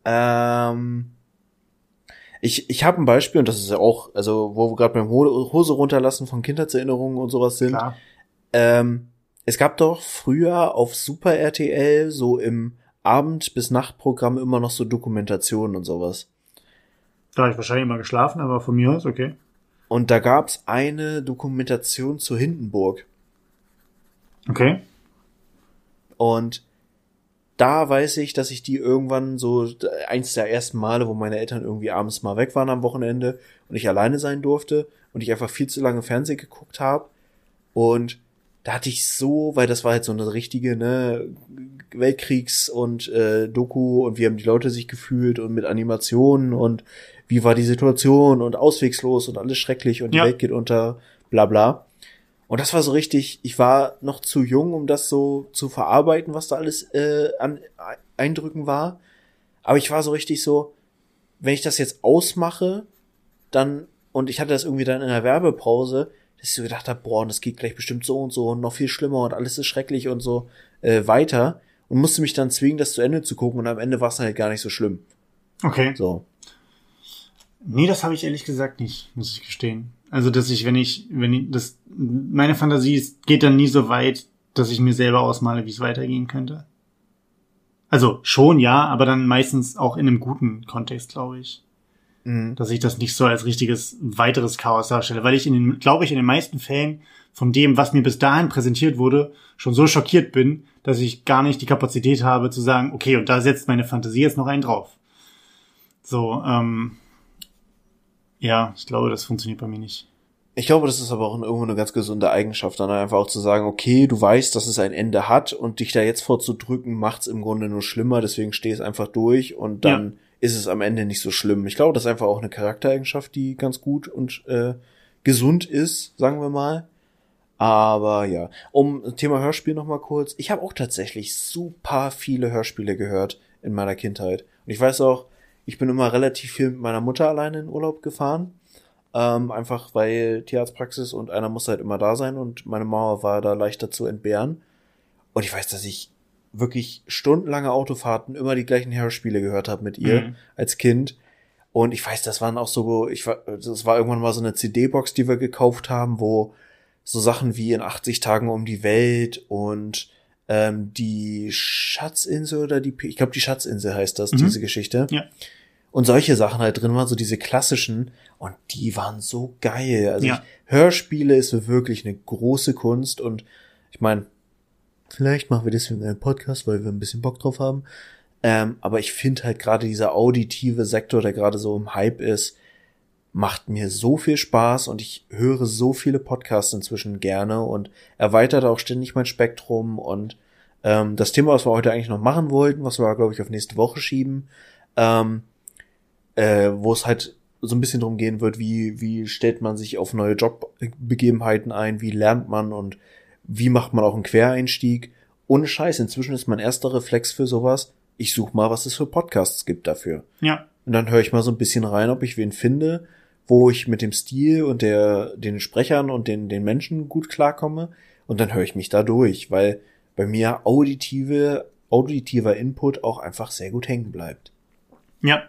Ähm, ich ich habe ein Beispiel und das ist ja auch, also wo wir gerade beim Hose runterlassen von Kindheitserinnerungen und sowas sind. Klar. Ähm, es gab doch früher auf Super RTL so im Abend- bis Nachtprogramm immer noch so Dokumentationen und sowas. Da habe ich wahrscheinlich immer geschlafen, aber von mir aus, okay. Und da gab's eine Dokumentation zu Hindenburg. Okay. Und da weiß ich, dass ich die irgendwann so eins der ersten Male, wo meine Eltern irgendwie abends mal weg waren am Wochenende und ich alleine sein durfte und ich einfach viel zu lange Fernsehen geguckt habe und da hatte ich so, weil das war halt so eine richtige ne Weltkriegs und äh, Doku und wie haben die Leute sich gefühlt und mit Animationen und wie war die Situation und auswegslos und alles schrecklich und die ja. Welt geht unter, bla bla. Und das war so richtig, ich war noch zu jung, um das so zu verarbeiten, was da alles äh, an Eindrücken war. Aber ich war so richtig so, wenn ich das jetzt ausmache, dann, und ich hatte das irgendwie dann in der Werbepause, dass ich so gedacht habe, boah, und das geht gleich bestimmt so und so und noch viel schlimmer und alles ist schrecklich und so äh, weiter. Und musste mich dann zwingen, das zu Ende zu gucken und am Ende war es halt gar nicht so schlimm. Okay. So. Nee, das habe ich ehrlich gesagt nicht, muss ich gestehen. Also, dass ich, wenn ich, wenn ich, das, meine Fantasie geht dann nie so weit, dass ich mir selber ausmale, wie es weitergehen könnte. Also schon, ja, aber dann meistens auch in einem guten Kontext, glaube ich. Mhm. Dass ich das nicht so als richtiges weiteres Chaos darstelle, weil ich in den, glaube ich, in den meisten Fällen von dem, was mir bis dahin präsentiert wurde, schon so schockiert bin, dass ich gar nicht die Kapazität habe zu sagen, okay, und da setzt meine Fantasie jetzt noch einen drauf. So, ähm, ja, ich glaube, das funktioniert bei mir nicht. Ich glaube, das ist aber auch irgendwo eine ganz gesunde Eigenschaft, dann einfach auch zu sagen, okay, du weißt, dass es ein Ende hat und dich da jetzt vorzudrücken, macht's im Grunde nur schlimmer, deswegen steh es einfach durch und dann ja. ist es am Ende nicht so schlimm. Ich glaube, das ist einfach auch eine Charaktereigenschaft, die ganz gut und äh, gesund ist, sagen wir mal. Aber ja, um Thema Hörspiel nochmal kurz. Ich habe auch tatsächlich super viele Hörspiele gehört in meiner Kindheit. Und ich weiß auch, ich bin immer relativ viel mit meiner Mutter alleine in Urlaub gefahren. Ähm, einfach weil Tierarztpraxis und einer muss halt immer da sein und meine Mama war da leichter zu entbehren. Und ich weiß, dass ich wirklich stundenlange Autofahrten immer die gleichen Hörspiele gehört habe mit ihr mhm. als Kind. Und ich weiß, das waren auch so, ich war, das war irgendwann mal so eine CD-Box, die wir gekauft haben, wo so Sachen wie in 80 Tagen um die Welt und ähm, die Schatzinsel oder die, ich glaube die Schatzinsel heißt das, mhm. diese Geschichte. Ja und solche Sachen halt drin waren, so diese klassischen und die waren so geil. Also ja. ich, Hörspiele ist wirklich eine große Kunst und ich meine, vielleicht machen wir deswegen einen Podcast, weil wir ein bisschen Bock drauf haben. Ähm, aber ich finde halt gerade dieser auditive Sektor, der gerade so im Hype ist, macht mir so viel Spaß und ich höre so viele Podcasts inzwischen gerne und erweitert auch ständig mein Spektrum und ähm, das Thema, was wir heute eigentlich noch machen wollten, was wir, glaube ich, auf nächste Woche schieben, ähm, äh, wo es halt so ein bisschen drum gehen wird, wie, wie stellt man sich auf neue Jobbegebenheiten ein, wie lernt man und wie macht man auch einen Quereinstieg. Ohne Scheiß, inzwischen ist mein erster Reflex für sowas, ich suche mal, was es für Podcasts gibt dafür. Ja. Und dann höre ich mal so ein bisschen rein, ob ich wen finde, wo ich mit dem Stil und der, den Sprechern und den, den Menschen gut klarkomme. Und dann höre ich mich da durch, weil bei mir auditive, auditiver Input auch einfach sehr gut hängen bleibt. Ja,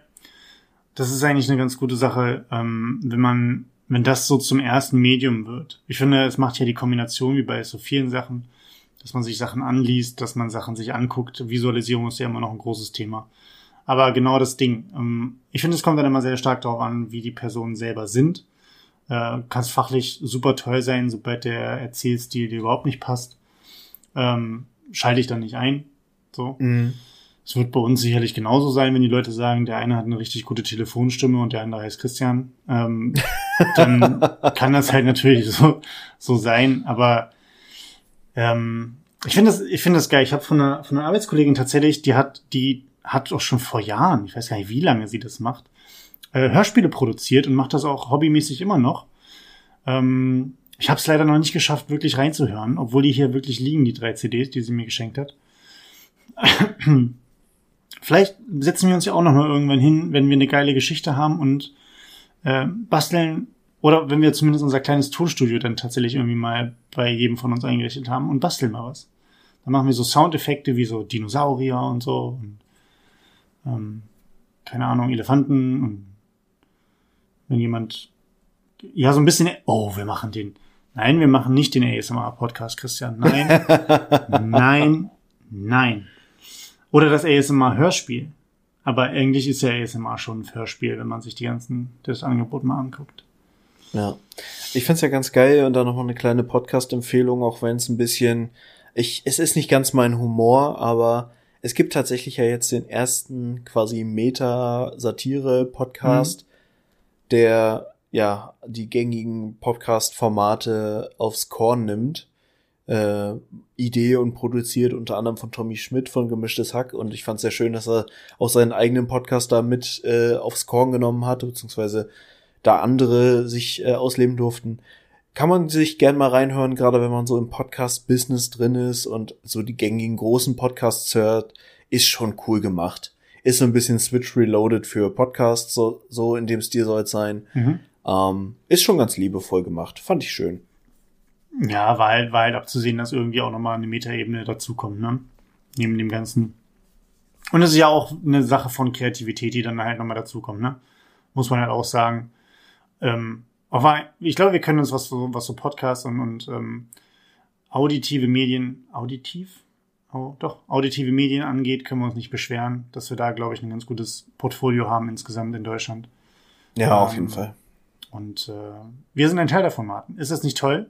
das ist eigentlich eine ganz gute Sache, ähm, wenn man, wenn das so zum ersten Medium wird. Ich finde, es macht ja die Kombination wie bei so vielen Sachen, dass man sich Sachen anliest, dass man Sachen sich anguckt. Visualisierung ist ja immer noch ein großes Thema. Aber genau das Ding. Ähm, ich finde, es kommt dann immer sehr stark darauf an, wie die Personen selber sind. Äh, Kann es fachlich super toll sein, sobald der Erzählstil dir überhaupt nicht passt, ähm, schalte ich dann nicht ein. So. Mhm. Es wird bei uns sicherlich genauso sein, wenn die Leute sagen, der eine hat eine richtig gute Telefonstimme und der andere heißt Christian. Ähm, dann kann das halt natürlich so, so sein. Aber ähm, ich finde das, ich finde das geil. Ich habe von einer, von einer Arbeitskollegin tatsächlich, die hat, die hat auch schon vor Jahren, ich weiß gar nicht, wie lange sie das macht, äh, Hörspiele produziert und macht das auch hobbymäßig immer noch. Ähm, ich habe es leider noch nicht geschafft, wirklich reinzuhören, obwohl die hier wirklich liegen, die drei CDs, die sie mir geschenkt hat. Vielleicht setzen wir uns ja auch noch mal irgendwann hin, wenn wir eine geile Geschichte haben und äh, basteln oder wenn wir zumindest unser kleines Tonstudio dann tatsächlich irgendwie mal bei jedem von uns eingerichtet haben und basteln mal was. Dann machen wir so Soundeffekte wie so Dinosaurier und so und ähm, keine Ahnung, Elefanten und wenn jemand ja so ein bisschen oh, wir machen den Nein, wir machen nicht den ASMR Podcast, Christian. Nein. nein. Nein. Oder das ASMR-Hörspiel. Aber eigentlich ist ja ASMR schon ein Hörspiel, wenn man sich die ganzen, das Angebot mal anguckt. Ja. Ich find's ja ganz geil und da nochmal eine kleine Podcast-Empfehlung, auch wenn es ein bisschen, ich, es ist nicht ganz mein Humor, aber es gibt tatsächlich ja jetzt den ersten quasi Meta-Satire-Podcast, mhm. der ja die gängigen Podcast-Formate aufs Korn nimmt äh, Idee und produziert unter anderem von Tommy Schmidt von Gemischtes Hack und ich fand es sehr schön, dass er auch seinen eigenen Podcast da mit äh, aufs Korn genommen hat, beziehungsweise da andere sich äh, ausleben durften. Kann man sich gern mal reinhören, gerade wenn man so im Podcast-Business drin ist und so die gängigen großen Podcasts hört, ist schon cool gemacht. Ist so ein bisschen Switch Reloaded für Podcasts, so, so in dem Stil soll es sein. Mhm. Ähm, ist schon ganz liebevoll gemacht. Fand ich schön. Ja, war halt, war halt abzusehen, dass irgendwie auch nochmal eine Metaebene dazukommt, ne? Neben dem Ganzen. Und es ist ja auch eine Sache von Kreativität, die dann halt nochmal dazukommt, ne? Muss man halt auch sagen. Ähm, aber ich glaube, wir können uns, was so, was so Podcasts und, und ähm, auditive Medien, auditiv? Oh, doch, auditive Medien angeht, können wir uns nicht beschweren, dass wir da, glaube ich, ein ganz gutes Portfolio haben insgesamt in Deutschland. Ja, ähm, auf jeden Fall. Und äh, wir sind ein Teil davon, Martin. Ist das nicht toll?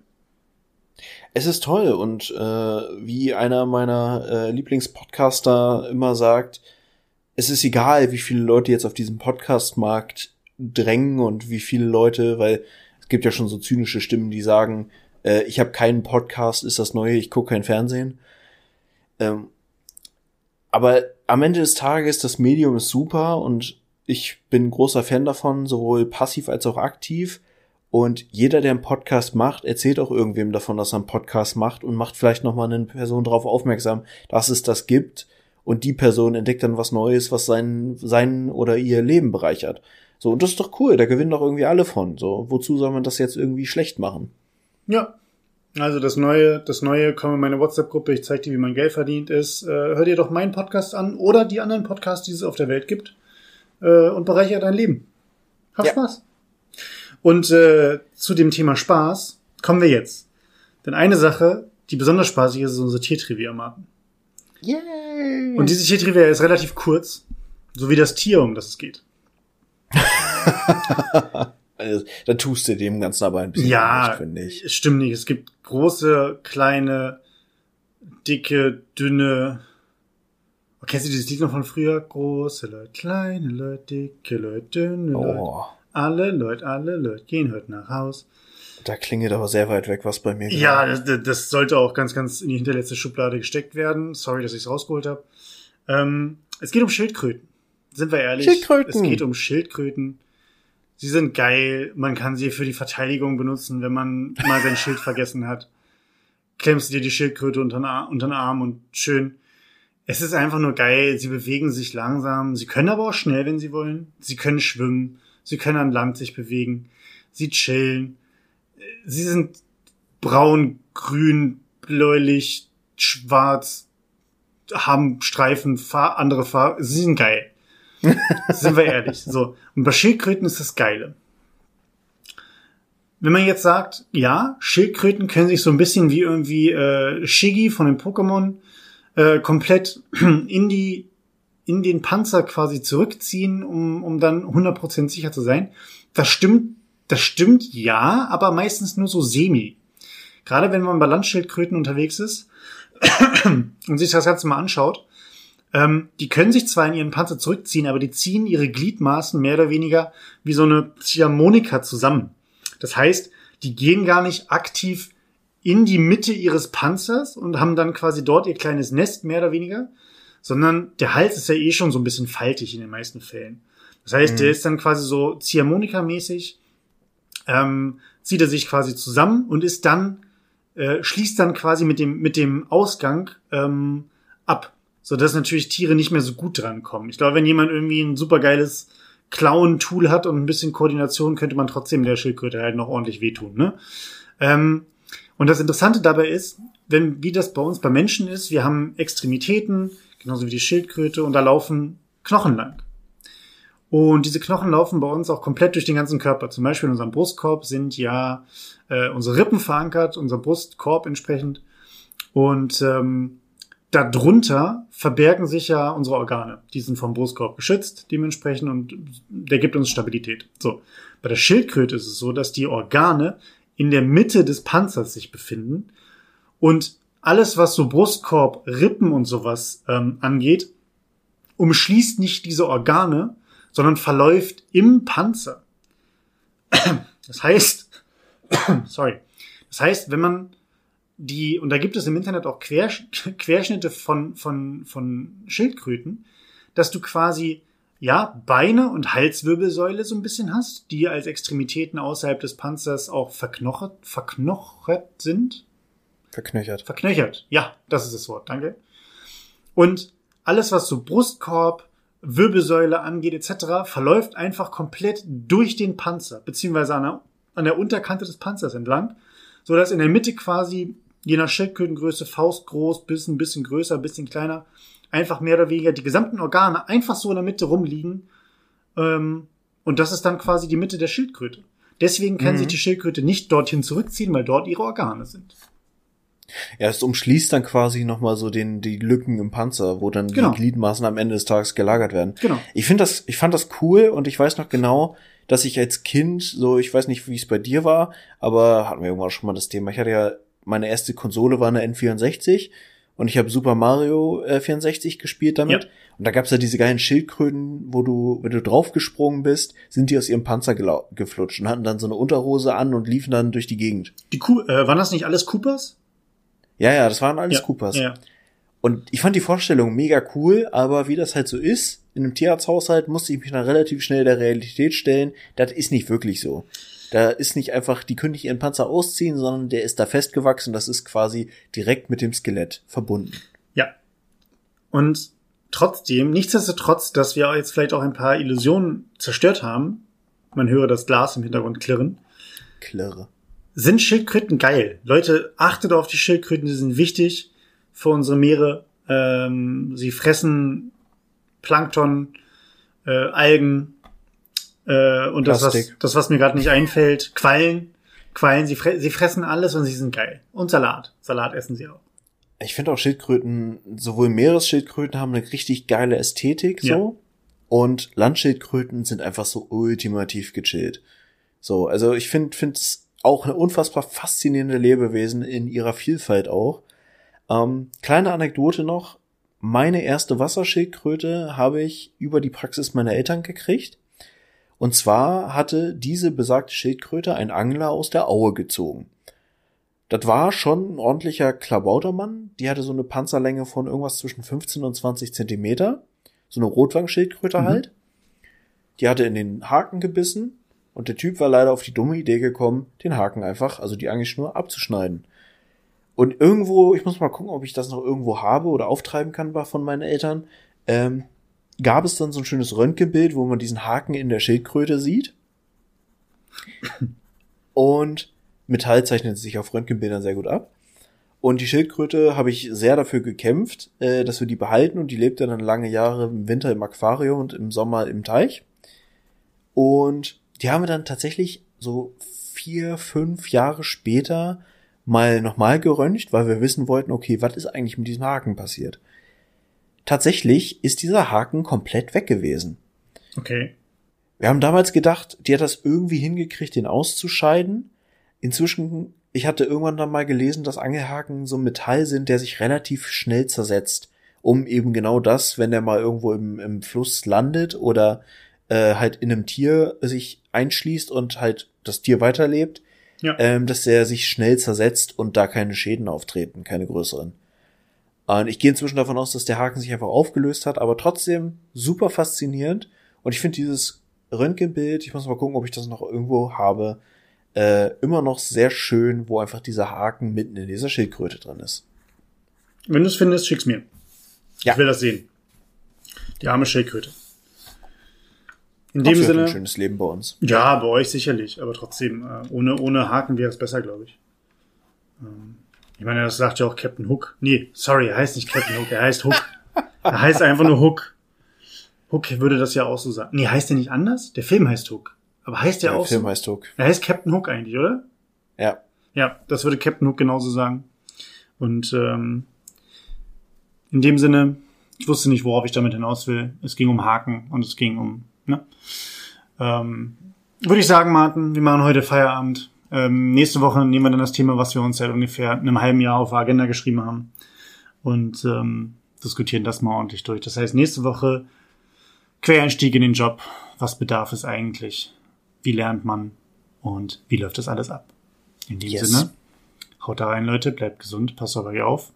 Es ist toll und äh, wie einer meiner äh, Lieblingspodcaster immer sagt, es ist egal, wie viele Leute jetzt auf diesem Podcastmarkt drängen und wie viele Leute, weil es gibt ja schon so zynische Stimmen, die sagen, äh, ich habe keinen Podcast, ist das Neue, ich gucke kein Fernsehen. Ähm, aber am Ende des Tages, das Medium ist super und ich bin großer Fan davon, sowohl passiv als auch aktiv. Und jeder, der einen Podcast macht, erzählt auch irgendwem davon, dass er einen Podcast macht und macht vielleicht nochmal eine Person darauf aufmerksam, dass es das gibt. Und die Person entdeckt dann was Neues, was sein, sein oder ihr Leben bereichert. So, und das ist doch cool, da gewinnen doch irgendwie alle von. So, wozu soll man das jetzt irgendwie schlecht machen? Ja. Also das neue, das neue, komm in meine WhatsApp-Gruppe, ich zeig dir, wie man Geld verdient ist. Äh, hör dir doch meinen Podcast an oder die anderen Podcasts, die es auf der Welt gibt. Äh, und bereichere dein Leben. Hab ja. Spaß. Und äh, zu dem Thema Spaß kommen wir jetzt. Denn eine Sache, die besonders spaßig ist, ist unsere Tiertrivia, Martin. Yay! Und diese Tiertrivia ist relativ kurz, so wie das Tier, um das es geht. also, da tust du dem Ganzen aber ein bisschen ja, finde ich. Stimmt nicht. Es gibt große, kleine, dicke, dünne. Oh, kennst du dieses Lied noch von früher? Große Leute, kleine Leute, dicke Leute, dünne Leute. Alle Leute, alle Leute gehen heute nach Haus. Da klingelt aber sehr weit weg was bei mir. Ja, das, das, sollte auch ganz, ganz in die hinterletzte Schublade gesteckt werden. Sorry, dass ich es rausgeholt habe. Ähm, es geht um Schildkröten. Sind wir ehrlich? Schildkröten. Es geht um Schildkröten. Sie sind geil. Man kann sie für die Verteidigung benutzen, wenn man mal sein Schild vergessen hat. Klemmst du dir die Schildkröte unter den, unter den Arm und schön. Es ist einfach nur geil. Sie bewegen sich langsam. Sie können aber auch schnell, wenn sie wollen. Sie können schwimmen. Sie können an Land sich bewegen. Sie chillen. Sie sind braun, grün, bläulich, schwarz, haben Streifen, Fahr andere Farben. Sie sind geil. sind wir ehrlich. So. Und bei Schildkröten ist das Geile. wenn man jetzt sagt, ja, Schildkröten können sich so ein bisschen wie irgendwie äh, Shiggy von den Pokémon äh, komplett in die in den Panzer quasi zurückziehen, um, um dann 100% sicher zu sein. Das stimmt, das stimmt ja, aber meistens nur so semi. Gerade wenn man bei Landschildkröten unterwegs ist und sich das Ganze mal anschaut, ähm, die können sich zwar in ihren Panzer zurückziehen, aber die ziehen ihre Gliedmaßen mehr oder weniger wie so eine Ziehharmonika zusammen. Das heißt, die gehen gar nicht aktiv in die Mitte ihres Panzers und haben dann quasi dort ihr kleines Nest, mehr oder weniger, sondern der Hals ist ja eh schon so ein bisschen faltig in den meisten Fällen. Das heißt, mhm. der ist dann quasi so Ziehharmonika-mäßig, ähm, zieht er sich quasi zusammen und ist dann, äh, schließt dann quasi mit dem, mit dem Ausgang ähm, ab so dass natürlich Tiere nicht mehr so gut drankommen. Ich glaube, wenn jemand irgendwie ein supergeiles Klauen-Tool hat und ein bisschen Koordination, könnte man trotzdem der Schildkröte halt noch ordentlich wehtun. Ne? Ähm, und das Interessante dabei ist, wenn, wie das bei uns bei Menschen ist, wir haben Extremitäten, genauso wie die Schildkröte, und da laufen Knochen lang. Und diese Knochen laufen bei uns auch komplett durch den ganzen Körper. Zum Beispiel in unserem Brustkorb sind ja äh, unsere Rippen verankert, unser Brustkorb entsprechend. Und ähm, darunter verbergen sich ja unsere Organe. Die sind vom Brustkorb geschützt dementsprechend und der gibt uns Stabilität. So. Bei der Schildkröte ist es so, dass die Organe in der Mitte des Panzers sich befinden und alles, was so Brustkorb, Rippen und sowas ähm, angeht, umschließt nicht diese Organe, sondern verläuft im Panzer. Das heißt, sorry, das heißt, wenn man die, und da gibt es im Internet auch Quersch Querschnitte von, von, von Schildkröten, dass du quasi, ja, Beine und Halswirbelsäule so ein bisschen hast, die als Extremitäten außerhalb des Panzers auch verknochert, verknochert sind. Verknöchert. Verknöchert, ja, das ist das Wort, danke. Und alles, was so Brustkorb, Wirbelsäule angeht, etc., verläuft einfach komplett durch den Panzer, beziehungsweise an der, an der Unterkante des Panzers entlang, so dass in der Mitte quasi je nach Schildkrötengröße faustgroß bis ein bisschen größer, ein bisschen kleiner, einfach mehr oder weniger die gesamten Organe einfach so in der Mitte rumliegen. Ähm, und das ist dann quasi die Mitte der Schildkröte. Deswegen kann mhm. sich die Schildkröte nicht dorthin zurückziehen, weil dort ihre Organe sind. Ja, es umschließt dann quasi nochmal so den, die Lücken im Panzer, wo dann genau. die Gliedmaßen am Ende des Tages gelagert werden. Genau. Ich finde das, ich fand das cool und ich weiß noch genau, dass ich als Kind, so, ich weiß nicht, wie es bei dir war, aber hatten wir irgendwann schon mal das Thema. Ich hatte ja meine erste Konsole war eine N64 und ich habe Super Mario äh, 64 gespielt damit. Ja. Und da gab's ja diese geilen Schildkröten, wo du, wenn du draufgesprungen bist, sind die aus ihrem Panzer geflutscht und hatten dann so eine Unterhose an und liefen dann durch die Gegend. Die Ku äh, waren das nicht alles Coopers? Ja, ja, das waren alles ja, Coopers. Ja. Und ich fand die Vorstellung mega cool, aber wie das halt so ist, in einem Tierarzthaushalt musste ich mich dann relativ schnell der Realität stellen, das ist nicht wirklich so. Da ist nicht einfach, die können nicht ihren Panzer ausziehen, sondern der ist da festgewachsen. Das ist quasi direkt mit dem Skelett verbunden. Ja. Und trotzdem, nichtsdestotrotz, dass wir jetzt vielleicht auch ein paar Illusionen zerstört haben, man höre das Glas im Hintergrund klirren. Klirre. Sind Schildkröten geil? Leute, achtet auf die Schildkröten, die sind wichtig für unsere Meere. Ähm, sie fressen Plankton, äh, Algen, äh, und das was, das, was mir gerade nicht einfällt, Quallen. Quallen, sie, fre sie fressen alles und sie sind geil. Und Salat. Salat essen sie auch. Ich finde auch Schildkröten, sowohl Meeresschildkröten haben eine richtig geile Ästhetik, so. Ja. Und Landschildkröten sind einfach so ultimativ gechillt. So, also ich finde, finde es auch eine unfassbar faszinierende Lebewesen in ihrer Vielfalt auch. Ähm, kleine Anekdote noch. Meine erste Wasserschildkröte habe ich über die Praxis meiner Eltern gekriegt. Und zwar hatte diese besagte Schildkröte ein Angler aus der Aue gezogen. Das war schon ein ordentlicher Klabautermann. Die hatte so eine Panzerlänge von irgendwas zwischen 15 und 20 Zentimeter. So eine Rotwangschildkröte mhm. halt. Die hatte in den Haken gebissen und der Typ war leider auf die dumme Idee gekommen, den Haken einfach, also die Angelschnur, abzuschneiden. Und irgendwo, ich muss mal gucken, ob ich das noch irgendwo habe oder auftreiben kann von meinen Eltern. Ähm, gab es dann so ein schönes Röntgenbild, wo man diesen Haken in der Schildkröte sieht. Und Metall zeichnet sich auf Röntgenbildern sehr gut ab. Und die Schildkröte habe ich sehr dafür gekämpft, äh, dass wir die behalten und die lebte dann lange Jahre im Winter im Aquarium und im Sommer im Teich. Und die haben wir dann tatsächlich so vier, fünf Jahre später mal nochmal geröntgt, weil wir wissen wollten, okay, was ist eigentlich mit diesem Haken passiert? Tatsächlich ist dieser Haken komplett weg gewesen. Okay. Wir haben damals gedacht, die hat das irgendwie hingekriegt, den auszuscheiden. Inzwischen, ich hatte irgendwann dann mal gelesen, dass Angelhaken so ein Metall sind, der sich relativ schnell zersetzt, um eben genau das, wenn der mal irgendwo im, im Fluss landet oder äh, halt in einem Tier sich einschließt und halt das Tier weiterlebt, Ja. ähm, dass der sich schnell zersetzt und da keine Schäden auftreten, keine größeren. Und ich gehe inzwischen davon aus, dass der Haken sich einfach aufgelöst hat, aber trotzdem super faszinierend. Und ich finde dieses Röntgenbild, ich muss mal gucken, ob ich das noch irgendwo habe, äh, immer noch sehr schön, wo einfach dieser Haken mitten in dieser Schildkröte drin ist. Wenn du es findest, schick's mir. Ja. Ich will das sehen. Die arme Schildkröte. In dem Sinne. ein schönes Leben bei uns. Ja, bei euch sicherlich, aber trotzdem, äh, ohne, ohne Haken wäre es besser, glaube ich. Ähm, ich meine, das sagt ja auch Captain Hook. Nee, sorry, er heißt nicht Captain Hook, er heißt Hook. er heißt einfach nur Hook. Hook würde das ja auch so sagen. Nee, heißt der nicht anders? Der Film heißt Hook. Aber heißt der Der auch Film so? heißt Hook. Er heißt Captain Hook eigentlich, oder? Ja. Ja, das würde Captain Hook genauso sagen. Und ähm, in dem Sinne, ich wusste nicht, worauf ich damit hinaus will. Es ging um Haken und es ging um, ne? Ähm, würde ich sagen, Martin, wir machen heute Feierabend. Ähm, nächste Woche nehmen wir dann das Thema, was wir uns seit ungefähr einem halben Jahr auf der Agenda geschrieben haben. Und ähm, diskutieren das mal ordentlich durch. Das heißt, nächste Woche Quereinstieg in den Job. Was bedarf es eigentlich? Wie lernt man? Und wie läuft das alles ab? In dem Yes. Sinne, haut da rein, Leute, bleibt gesund, passt auf euch auf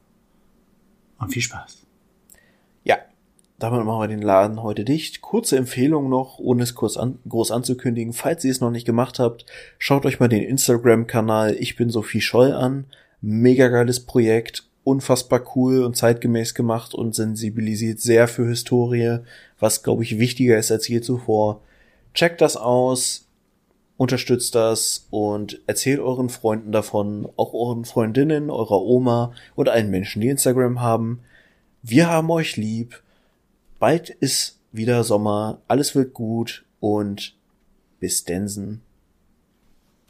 und viel Spaß. Damit machen wir den Laden heute dicht. Kurze Empfehlung noch, ohne es kurz an, groß anzukündigen. Falls ihr es noch nicht gemacht habt, schaut euch mal den Instagram-Kanal Ich bin Sophie Scholl an. Mega geiles Projekt. Unfassbar cool und zeitgemäß gemacht und sensibilisiert sehr für Historie, was, glaube ich, wichtiger ist als je zuvor. Checkt das aus, unterstützt das und erzählt euren Freunden davon, auch euren Freundinnen, eurer Oma und allen Menschen, die Instagram haben. Wir haben euch lieb. Bald ist wieder Sommer, alles wird gut und bis Densen.